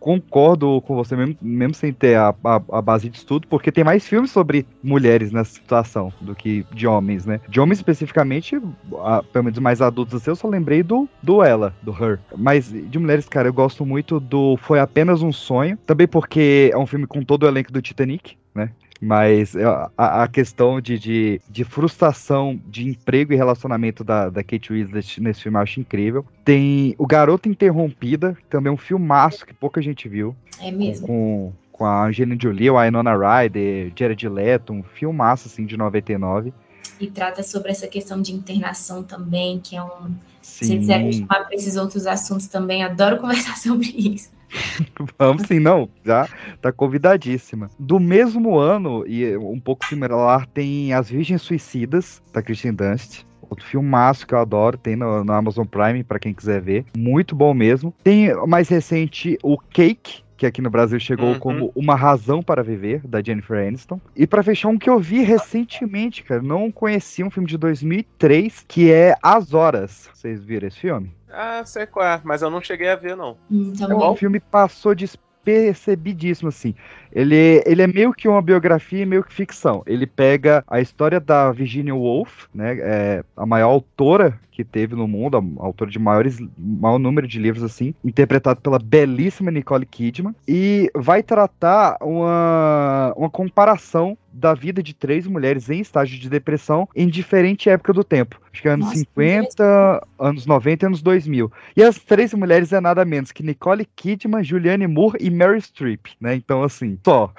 concordo com você, mesmo, mesmo sem ter a, a, a, base de estudo, porque tem mais filmes sobre mulheres nessa situação do que de homens, né? De homens especificamente, a, pelo menos mais adultos assim, eu só lembrei do, do Ela, do Her. Mas de mulheres, cara, eu gosto muito do Foi Apenas um Sonho, também porque é um filme com todo o elenco do Titanic, né? Mas a, a questão de, de, de, frustração de emprego e relacionamento da, da Kate Winslet nesse filme eu acho incrível. Tem O Garoto Interrompida, também um filmaço que pouca gente viu. É mesmo. Com, com a Angelina Jolie, a Winona Ryder, Jared Leto, um filmaço assim de 99. E trata sobre essa questão de internação também, que é um... Sim. Se você quiser chamar para esses outros assuntos também, adoro [LAUGHS] conversar sobre isso. [LAUGHS] Vamos sim, não, já tá convidadíssima. Do mesmo ano, e um pouco similar, tem As Virgens Suicidas, da Kristen Dunst. Outro filmaço que eu adoro, tem no, no Amazon Prime, para quem quiser ver. Muito bom mesmo. Tem mais recente o Cake, que aqui no Brasil chegou Uhum. como Uma Razão para Viver, da Jennifer Aniston. E para fechar, um que eu vi recentemente, cara, não conhecia, um filme de 2003, que é As Horas. Vocês viram esse filme? Ah, sei qual é, mas eu não cheguei a ver, não. Então, É um filme passou despercebidíssimo, assim. Ele, ele é meio que uma biografia e meio que ficção. Ele pega a história da Virginia Woolf, né, é, a maior autora que teve no mundo, a autora de maiores, maior número de livros, assim, interpretado pela belíssima Nicole Kidman, e vai tratar uma, uma comparação da vida de três mulheres em estágio de depressão em diferente época do tempo. Acho que é anos Nossa, 50, anos 90 e anos 2000. E as três mulheres é nada menos que Nicole Kidman, Julianne Moore e Mary Streep, né? Então, assim, só.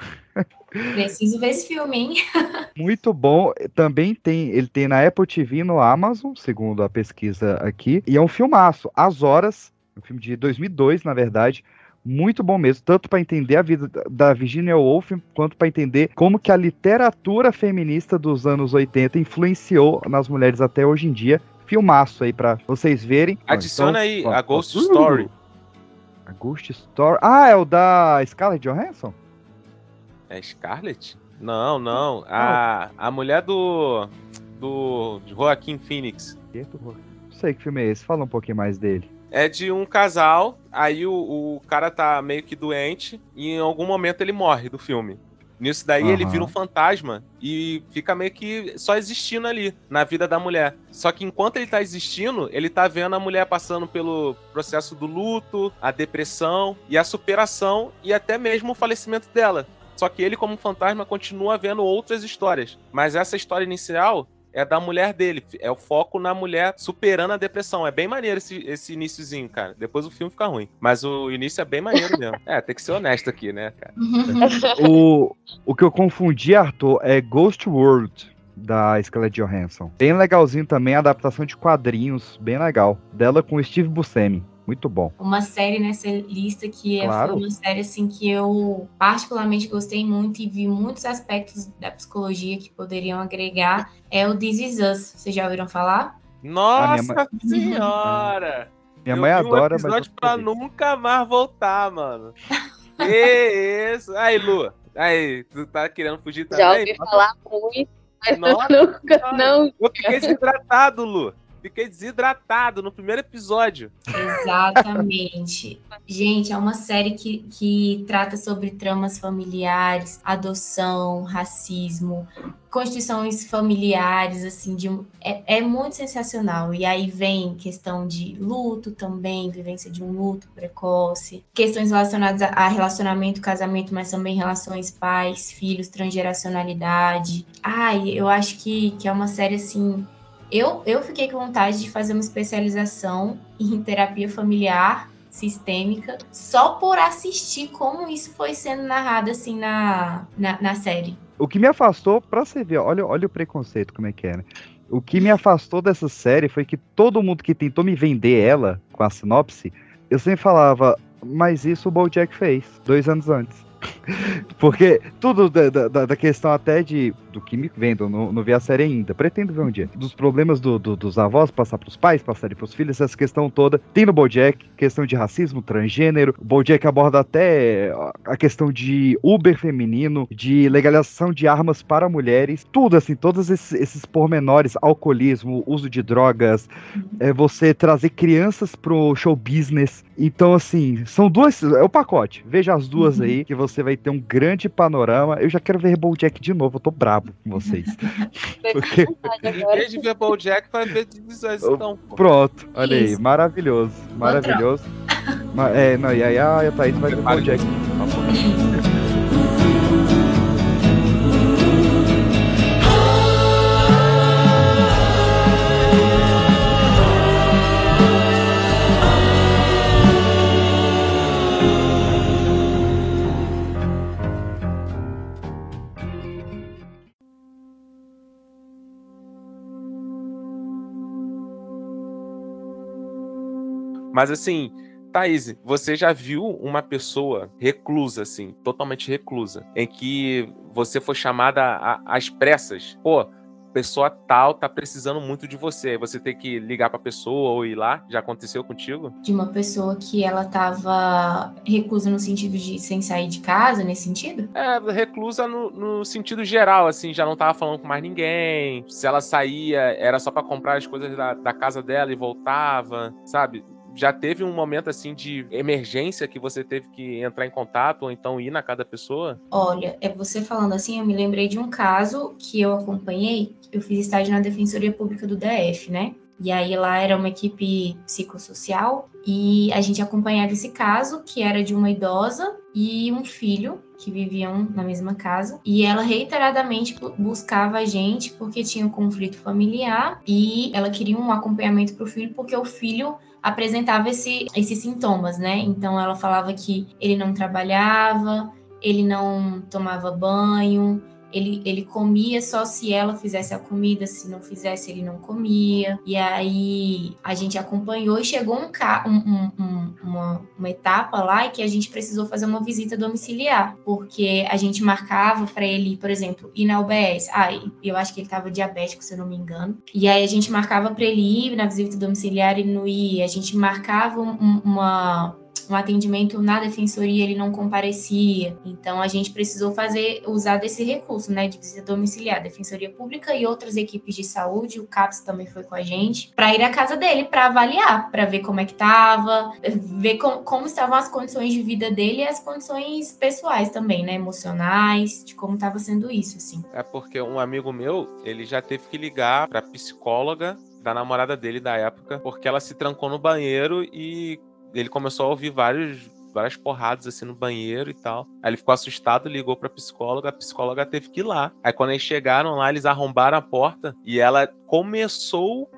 Preciso ver esse filme, hein? [LAUGHS] Muito bom. Também tem, ele tem na Apple TV e no Amazon, segundo a pesquisa aqui. E é um filmaço. As Horas, um filme de 2002, na verdade. Muito bom mesmo, tanto para entender a vida da Virginia Woolf, quanto para entender como que a literatura feminista dos anos 80 influenciou nas mulheres até hoje em dia. Filmaço aí para vocês verem. Adiciona Então, aí ó, a ó, Ghost uh, Story. A Ghost Story. Ah, é o da Scarlett Johansson? É Scarlett? Não, não. A, a mulher do. do Joaquim Phoenix. Não sei que filme é esse, fala um pouquinho mais dele. É de um casal, aí o, o cara tá meio que doente e em algum momento ele morre do filme. Nisso daí ele Aham. vira um fantasma e fica meio que só existindo ali, na vida da mulher. Só que enquanto ele tá existindo, ele tá vendo a mulher passando pelo processo do luto, a depressão e a superação e até mesmo o falecimento dela. Só que ele, como fantasma, continua vendo outras histórias. Mas essa história inicial é da mulher dele. É o foco na mulher superando a depressão. É bem maneiro esse, esse iniciozinho, cara. Depois o filme fica ruim. Mas o início é bem maneiro mesmo. É, tem que ser honesto aqui, né, cara? [LAUGHS] o, o que eu confundi, Arthur, é Ghost World, da Scarlett Johansson. Bem legalzinho também, a adaptação de quadrinhos, bem legal. Dela com Steve Buscemi. Muito bom. Uma série nessa lista que é- Claro. foi uma série assim que eu particularmente gostei muito e vi muitos aspectos da psicologia que poderiam agregar é o This Is Us. Vocês já ouviram falar? Nossa mãe- senhora! Minha Eu mãe adora, um mas. episódio pra nunca mais voltar, mano. [LAUGHS] Que isso? Aí, Lu. Aí, tu tá querendo fugir também? Já ouvi falar muito, mas Nossa, eu [LAUGHS] nunca, não. Eu fiquei desidratado, Lu. Fiquei desidratado no primeiro episódio. Exatamente. Gente, é uma série que, que trata sobre tramas familiares, adoção, racismo, constituições familiares, assim, de, é, é muito sensacional. E aí vem questão de luto também, vivência de um luto precoce, questões relacionadas a, a relacionamento, casamento, mas também relações pais, filhos, transgeracionalidade. Ai, eu acho que, que é uma série, assim, eu, eu fiquei com vontade de fazer uma especialização em terapia familiar sistêmica só por assistir como isso foi sendo narrado assim na, na, na série. O que me afastou, pra você ver, olha, olha o preconceito como é que é, né? O que me afastou dessa série foi que todo mundo que tentou me vender ela com a sinopse, eu sempre falava, mas isso o Bojack fez, dois anos antes. [LAUGHS] Porque tudo da, da, da, questão até de do que me vendo, não, não vi a série ainda, pretendo ver um dia. Dos problemas do, do, dos avós passar pros pais, passarem pros filhos, essa questão toda. Tem no Bojack, questão de racismo, transgênero. O Bojack aborda até a questão de Uber feminino, de legalização de armas para mulheres. Tudo assim, todos esses, esses pormenores, alcoolismo, uso de drogas, é você trazer crianças pro show business. Então, assim, são duas. É o pacote. Veja as duas uhum. aí, que você vai ter um grande panorama. Eu já quero ver Bojack de novo, eu tô bravo com vocês. Porque... Em vez de ver Bojack, vai ver divisões então. Pronto, olha aí, maravilhoso. Maravilhoso. é, não, e aí a Thaís vai ver Bojack. Mas assim, Thaís, você já viu uma pessoa reclusa, assim, totalmente reclusa, em que você foi chamada às pressas? Pô, pessoa tal tá precisando muito de você. Você tem que ligar pra pessoa ou ir lá? Já aconteceu contigo? De uma pessoa que ela tava reclusa no sentido de sem sair de casa, nesse sentido? É, reclusa no, no sentido geral, assim, já não tava falando com mais ninguém. Se ela saía, era só para comprar as coisas da, da casa dela e voltava, sabe? Já teve um momento assim de emergência que você teve que entrar em contato ou então ir na cada pessoa? Olha, é você falando assim, eu me lembrei de um caso que eu acompanhei. Eu fiz estágio na Defensoria Pública do DF, né? E aí lá era uma equipe psicossocial e a gente acompanhava esse caso, que era de uma idosa e um filho que viviam na mesma casa. E ela reiteradamente buscava a gente porque tinha um conflito familiar e ela queria um acompanhamento para o filho porque o filho apresentava esse, esses sintomas, né? Então ela falava que ele não trabalhava, ele não tomava banho, ele, ele comia só se ela fizesse a comida, se não fizesse, ele não comia. E aí a gente acompanhou e chegou um, um, um, uma, uma etapa lá em que a gente precisou fazer uma visita domiciliar, porque a gente marcava para ele, por exemplo, ir na UBS. Ah, eu acho que ele estava diabético, se eu não me engano. E aí a gente marcava para ele ir na visita domiciliar e não ia. A gente marcava uma um atendimento na defensoria ele não comparecia. Então a gente precisou fazer usar desse recurso, né, de visita domiciliar, defensoria pública e outras equipes de saúde, o CAPS também foi com a gente, para ir à casa dele para avaliar, para ver como é que estava, ver com, como estavam as condições de vida dele e as condições pessoais também, né, emocionais, de como estava sendo isso, assim. É porque um amigo meu, ele já teve que ligar para psicóloga da namorada dele da época, porque ela se trancou no banheiro e ele começou a ouvir vários, várias porradas assim no banheiro e tal. Aí ele ficou assustado, ligou pra psicóloga, a psicóloga teve que ir lá. Aí quando eles chegaram lá, eles arrombaram a porta e ela começou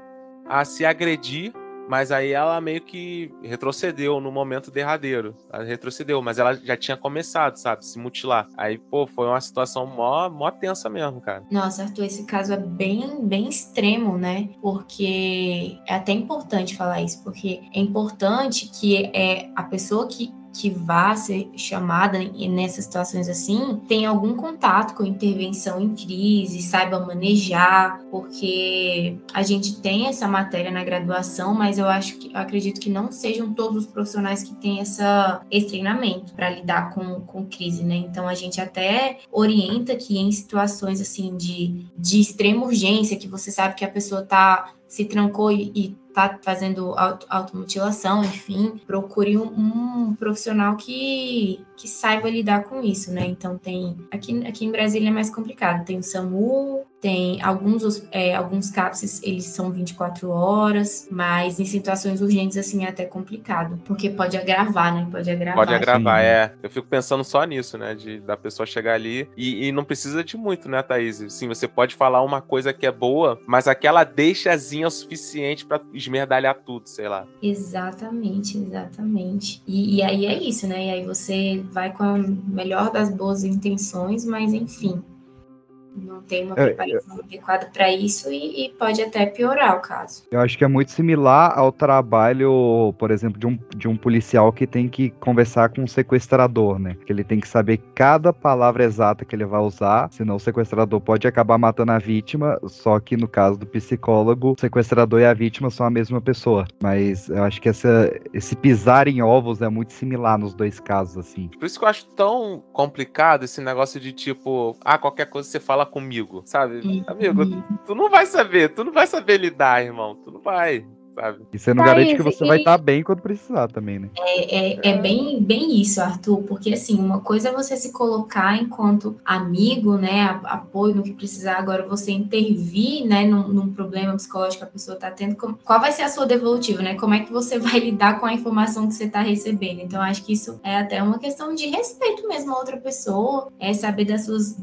a se agredir mas aí ela meio que retrocedeu no momento derradeiro. Ela retrocedeu, mas ela já tinha começado, sabe? Se mutilar. Aí, pô, foi uma situação mó, mó tensa mesmo, cara. Nossa, Arthur, esse caso é bem, bem extremo, né? Porque é até importante falar isso, porque é importante que é a pessoa que que vá ser chamada nessas situações assim tenha algum contato com intervenção em crise, saiba manejar, porque a gente tem essa matéria na graduação, mas eu acho que eu acredito que não sejam todos os profissionais que têm essa, esse treinamento para lidar com, com crise, né? Então a gente até orienta que em situações assim de, de extrema urgência, que você sabe que a pessoa tá se trancou e, e tá fazendo auto, automutilação, enfim, procure um, um, profissional que, que saiba lidar com isso, né? Então tem aqui, aqui em Brasília é mais complicado, tem o SAMU, tem alguns, é, alguns CAPS, eles são 24 horas, mas em situações urgentes, assim, é até complicado, porque pode agravar, né? Pode agravar. Pode agravar, é. Eu fico pensando só nisso, né? De da pessoa chegar ali e, e não precisa de muito, né, Thaís? Sim, você pode falar uma coisa que é boa, mas aquela deixazinha é o suficiente para esmerdalhar tudo, sei lá. Exatamente, exatamente. E, e aí é isso, né? E aí você vai com a melhor das boas intenções, mas enfim, não tem uma preparação adequada para isso e, e, pode até piorar o caso. Eu acho que é muito similar ao trabalho, por exemplo, de um, de um policial que tem que conversar com um sequestrador, né? Que ele tem que saber cada palavra exata que ele vai usar, senão o sequestrador pode acabar matando a vítima, só que no caso do psicólogo, o sequestrador e a vítima são a mesma pessoa. Mas eu acho que essa, esse pisar em ovos é muito similar nos dois casos, assim. Por isso que eu acho tão complicado esse negócio de tipo, ah, qualquer coisa você fala comigo, sabe? Uhum. Amigo, tu não vai saber, tu não vai saber lidar, irmão. Tu não vai sabe? E você não tá garante que você e... vai estar tá bem quando precisar também, né? É, é, é, bem, bem isso, Arthur, porque assim, uma coisa é você se colocar enquanto amigo, né, apoio no que precisar, agora você intervir, né, num, num problema psicológico que a pessoa está tendo, qual vai ser a sua devolutiva, né? Como é que você vai [LAUGHS] lidar com a informação que você está recebendo? Então, acho que isso é até uma questão de respeito mesmo a outra pessoa, é saber das suas,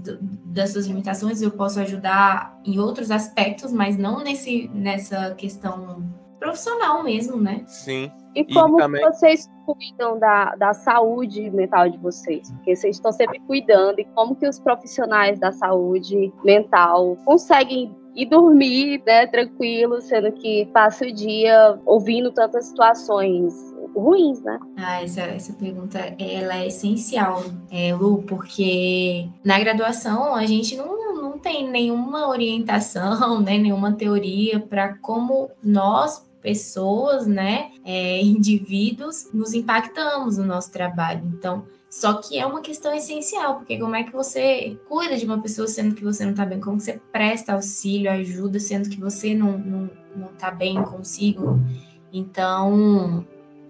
das suas limitações, eu posso ajudar em outros aspectos, mas não nesse, nessa questão profissional mesmo, né? Sim. E como e também... vocês cuidam da, da saúde mental de vocês? Porque vocês estão sempre cuidando. E como que os profissionais da saúde mental conseguem ir dormir, né, tranquilo, sendo que passa o dia ouvindo tantas situações ruins, né? Ah, essa, essa pergunta ela é essencial, é, Lu, porque na graduação a gente não, não tem nenhuma orientação, [LAUGHS] né, nenhuma teoria para como nós pessoas, né, é, [LAUGHS] indivíduos, nos impactamos no nosso trabalho. Então, só que é uma questão essencial, porque como é que você cuida de uma pessoa sendo que você não está bem? Como você presta auxílio, ajuda, sendo que você não, não, não tá bem consigo? Então,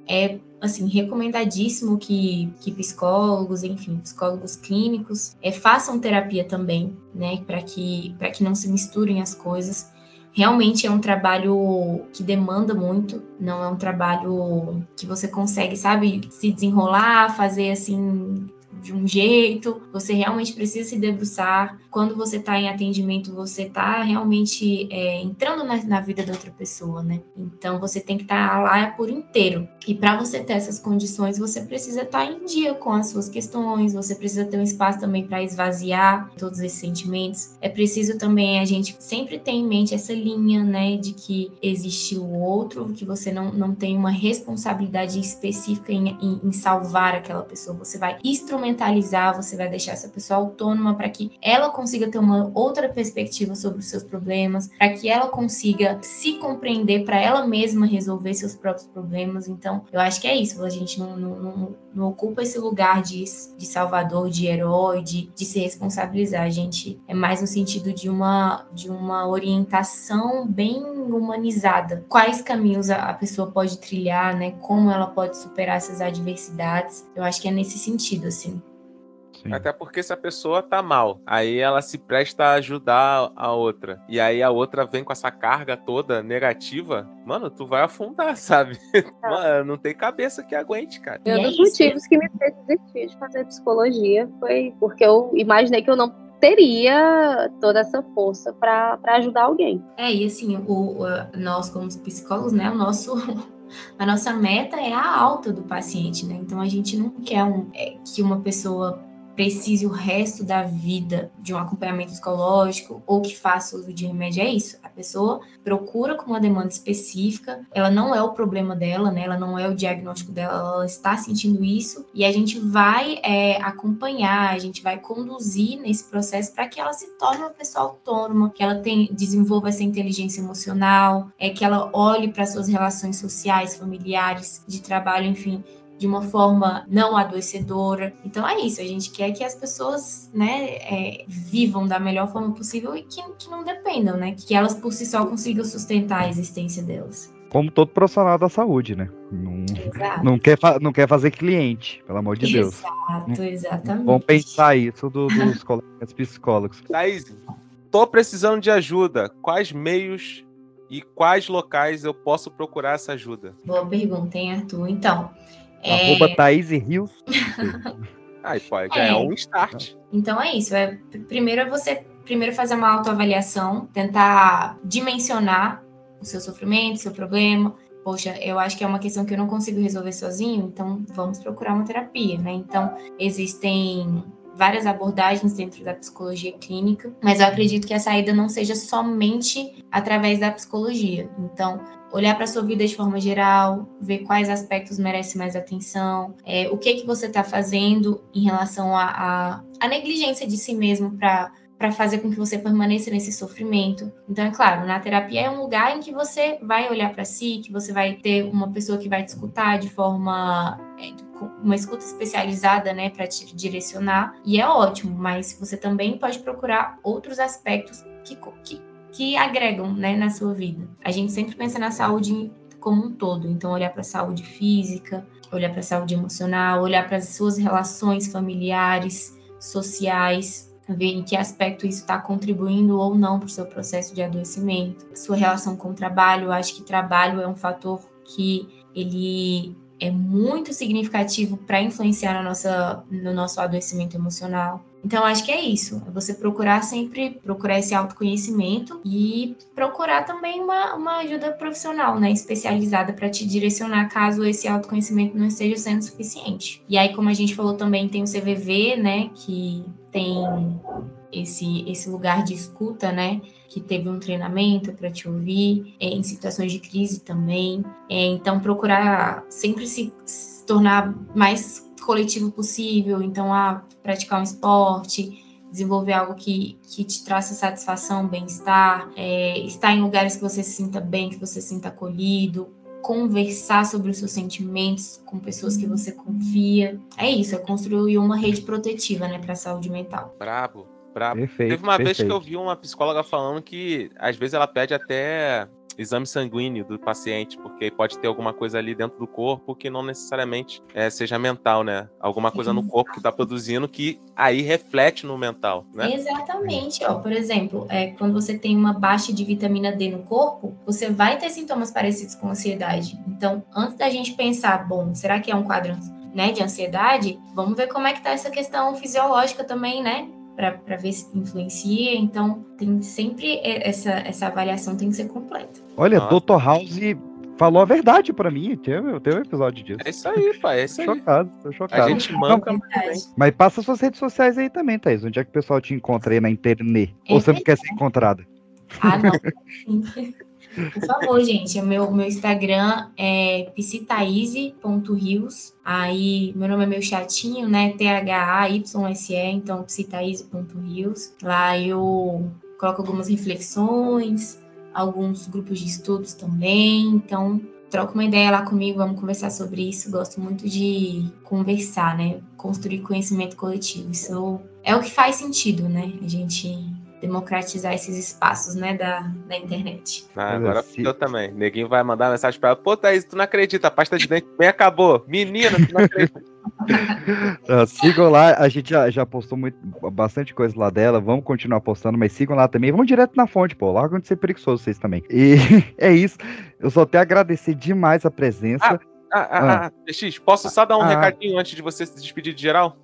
é assim recomendadíssimo que, que psicólogos, enfim, psicólogos clínicos é, façam terapia também, né, para que para que não se misturem as coisas realmente é um trabalho que demanda muito, não é um trabalho que você consegue, sabe, se desenrolar, fazer assim de um jeito, você realmente precisa se debruçar. Quando você está em atendimento, você está realmente é, entrando na, na, vida da outra pessoa, né? Então você tem que estar tá lá por inteiro. E para você ter essas condições, você precisa estar tá em dia com as suas questões, você precisa ter um espaço também para esvaziar todos esses sentimentos. É preciso também a gente sempre ter em mente essa linha, né, de que existe o outro, que você não, não tem uma responsabilidade específica em, em, em salvar aquela pessoa. Você vai instrumentar mentalizar, você vai deixar essa pessoa autônoma para que ela consiga ter uma outra perspectiva sobre os seus problemas, para que ela consiga se compreender para ela mesma resolver seus próprios problemas. Então, eu acho que é isso, a gente não, não, não, não ocupa esse lugar de, de salvador, de herói, de, de se responsabilizar. A gente é mais no sentido de uma, de uma orientação bem humanizada. Quais caminhos a, pessoa pode trilhar, né? Como ela pode superar essas adversidades. Eu acho que é nesse sentido, assim. Sim. Até porque se a pessoa tá mal, aí ela se presta a ajudar a outra. E aí a outra vem com essa carga toda negativa, mano, tu vai afundar, [LAUGHS] sabe? É. Mano, não tem cabeça que aguente, cara. Um dos motivos que me fez desistir de fazer psicologia foi porque eu imaginei que eu não teria toda essa força para ajudar alguém. É, e assim, o, nós como psicólogos, né, o nosso [LAUGHS] a nossa meta é a alta do paciente, né? Então a gente não quer um, é, que uma pessoa precise o resto da vida de um acompanhamento psicológico ou que faça uso de remédio, é isso. A pessoa procura com uma demanda específica, ela não é o problema dela, né? Ela não é o diagnóstico dela, ela está sentindo isso e a gente vai é, acompanhar, a gente vai conduzir nesse processo para que ela se torne uma pessoa autônoma, que ela tem, desenvolva essa inteligência emocional, é que ela olhe para suas relações sociais, familiares, de trabalho, enfim, de uma forma não adoecedora. Então é isso, a gente quer que as pessoas, né, é, vivam da melhor forma possível e que, que não dependam, né, que elas por si só consigam sustentar a existência delas. Como todo profissional da saúde, né? Não, não, quer, não quer fazer cliente, pelo amor de Deus. Exato, exatamente. Vamos pensar isso do, dos [LAUGHS] colegas psicólogos. Thaís, tô precisando de ajuda. Quais meios e quais locais eu posso procurar essa ajuda? Boa pergunta, hein, Arthur? Então, é... Arroba Thaís e Rios. [LAUGHS] Aí pode, já é. é um start. Então é isso. É, primeiro é você primeiro fazer uma autoavaliação, tentar dimensionar o seu sofrimento, o seu problema. Poxa, eu acho que é uma questão que eu não consigo resolver sozinho, então vamos procurar uma terapia, né? Então, existem várias abordagens dentro da psicologia clínica, mas eu acredito que a saída não seja somente através da psicologia. Então, olhar para sua vida de forma geral, ver quais aspectos merecem mais atenção, é, o que que você está fazendo em relação à negligência de si mesmo para para fazer com que você permaneça nesse sofrimento. Então, é claro, na terapia é um lugar em que você vai olhar para si, que você vai ter uma pessoa que vai te escutar de forma é, uma escuta especializada, né, para te direcionar, e é ótimo, mas você também pode procurar outros aspectos que, que que agregam né, na sua vida. A gente sempre pensa na saúde como um todo, então olhar para a saúde física, olhar para a saúde emocional, olhar para as suas relações familiares, sociais, ver em que aspecto isso está contribuindo ou não para o seu processo de adoecimento. Sua relação com o trabalho, acho que trabalho é um fator que ele é muito significativo para influenciar na nossa, no nosso adoecimento emocional. Então, acho que é isso. É você procurar sempre, procurar esse autoconhecimento e procurar também uma, uma ajuda profissional, né? Especializada para te direcionar caso esse autoconhecimento não esteja sendo suficiente. E aí, como a gente falou também, tem o CVV, né? Que tem esse, esse lugar de escuta, né? Que teve um treinamento para te ouvir, é, em situações de crise também. É, então, procurar sempre se, se tornar mais coletivo possível, então a praticar um esporte, desenvolver algo que, que te traça satisfação, bem-estar, é, estar em lugares que você se sinta bem, que você se sinta acolhido, conversar sobre os seus sentimentos com pessoas que você confia. É isso, é construir uma rede protetiva, né, para a saúde mental. Brabo, brabo. Perfeito, Teve uma perfeito. vez que eu vi uma psicóloga falando que às vezes ela pede até exame sanguíneo do paciente, porque pode ter alguma coisa ali dentro do corpo que não necessariamente é, seja mental, né? Alguma coisa no corpo que está produzindo que aí reflete no mental, né? Exatamente. Ó, por exemplo, é, quando você tem uma baixa de vitamina D no corpo, você vai ter sintomas parecidos com ansiedade. Então, antes da gente pensar, bom, será que é um quadro né, de ansiedade? Vamos ver como é que tá essa questão fisiológica também, né? Para ver se influencia. Então, tem sempre essa, essa avaliação tem que ser completa. Olha, Nossa. Dr. House falou a verdade para mim. Tem, tem um episódio disso. É isso aí, pai. É isso aí. Chocado, tô chocado. A gente manca Não, Mas passa suas redes sociais aí também, Thaís. Onde é que o pessoal te encontra aí na internet? É Ou você não quer ser encontrada? Ah, não. [LAUGHS] [LAUGHS] Por favor, gente, o meu, meu Instagram é psitaize.rios. Aí, meu nome é meio chatinho, né? T-H-A-Y-S-E, então psitaize.rios. Lá eu coloco algumas reflexões, alguns grupos de estudos também. Então, troca uma ideia lá comigo, vamos conversar sobre isso. Gosto muito de conversar, né? Construir conhecimento coletivo. Isso é o que faz sentido, né? A gente democratizar esses espaços, né, da, da internet. Ah, agora eu também. Neguinho vai mandar mensagem pra ela. Pô, Thaís, tu não acredita, a pasta de dente bem acabou. Menina, tu não acredita. [LAUGHS] uh, sigam lá, a gente já, já postou muito, bastante coisa lá dela, vamos continuar postando, mas sigam lá também, vamos direto na fonte, pô, largam de ser preguiçoso vocês também. E [LAUGHS] é isso, eu só tenho a agradecer demais a presença. Ah, ah, ah, ah. X, posso só dar um ah. recadinho antes de você se despedir de geral?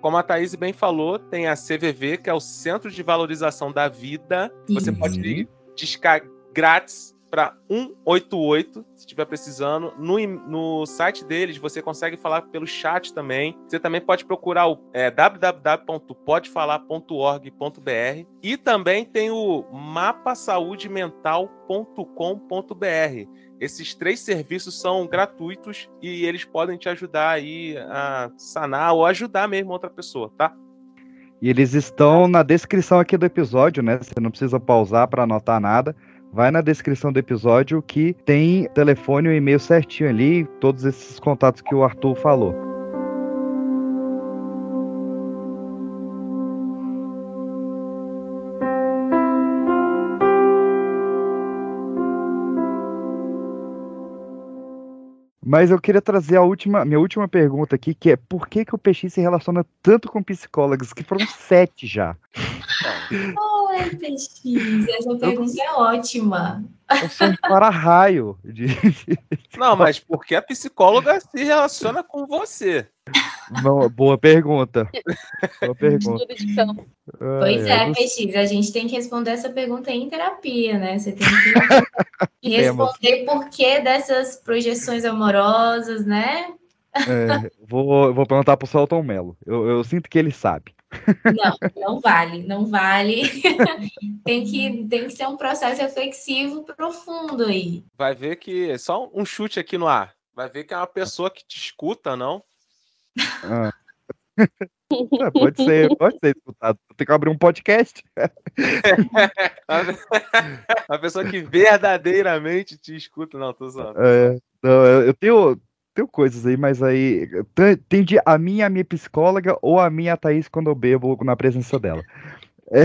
Como a Thaís bem falou, tem a CVV, que é o Centro de Valorização da Vida. Você pode descarregar grátis para 188, se estiver precisando. No, no site deles, você consegue falar pelo chat também. Você também pode procurar o é, www.podefalar.org.br e também tem o mapasaudemental.com.br. Esses três serviços são gratuitos e eles podem te ajudar aí a sanar ou ajudar mesmo outra pessoa, tá? E eles estão na descrição aqui do episódio, né? Você não precisa pausar para anotar nada. Vai na descrição do episódio que tem telefone e e-mail certinho ali, todos esses contatos que o Arthur falou. Mas eu queria trazer a última, minha última pergunta aqui, que é por que, que o peixe se relaciona tanto com psicólogos, que foram sete já? [LAUGHS] Peixe, essa pergunta eu... é ótima. Eu sou um para-raio. De... Não, mas porque a psicóloga se relaciona com você? Não, boa pergunta. Boa pergunta. Pois é, PX, a gente tem que responder essa pergunta em terapia, né? Você tem que [LAUGHS] responder por que dessas projeções amorosas, né? É, vou, vou perguntar pro Celton Mello. Eu, eu sinto que ele sabe. Não, não vale, não vale. [LAUGHS] tem, que, tem que ser um processo reflexivo profundo aí. Vai ver que, só um chute aqui no ar, vai ver que é uma pessoa que te escuta, não? Ah. [LAUGHS] É, pode ser, pode ser escutado. Tem que abrir um podcast. [LAUGHS] a pessoa que verdadeiramente te escuta, não, tô só. É, não, eu tenho, tenho coisas aí, mas aí tem de a minha, a minha psicóloga ou a minha Thaís quando eu bebo na presença dela. É,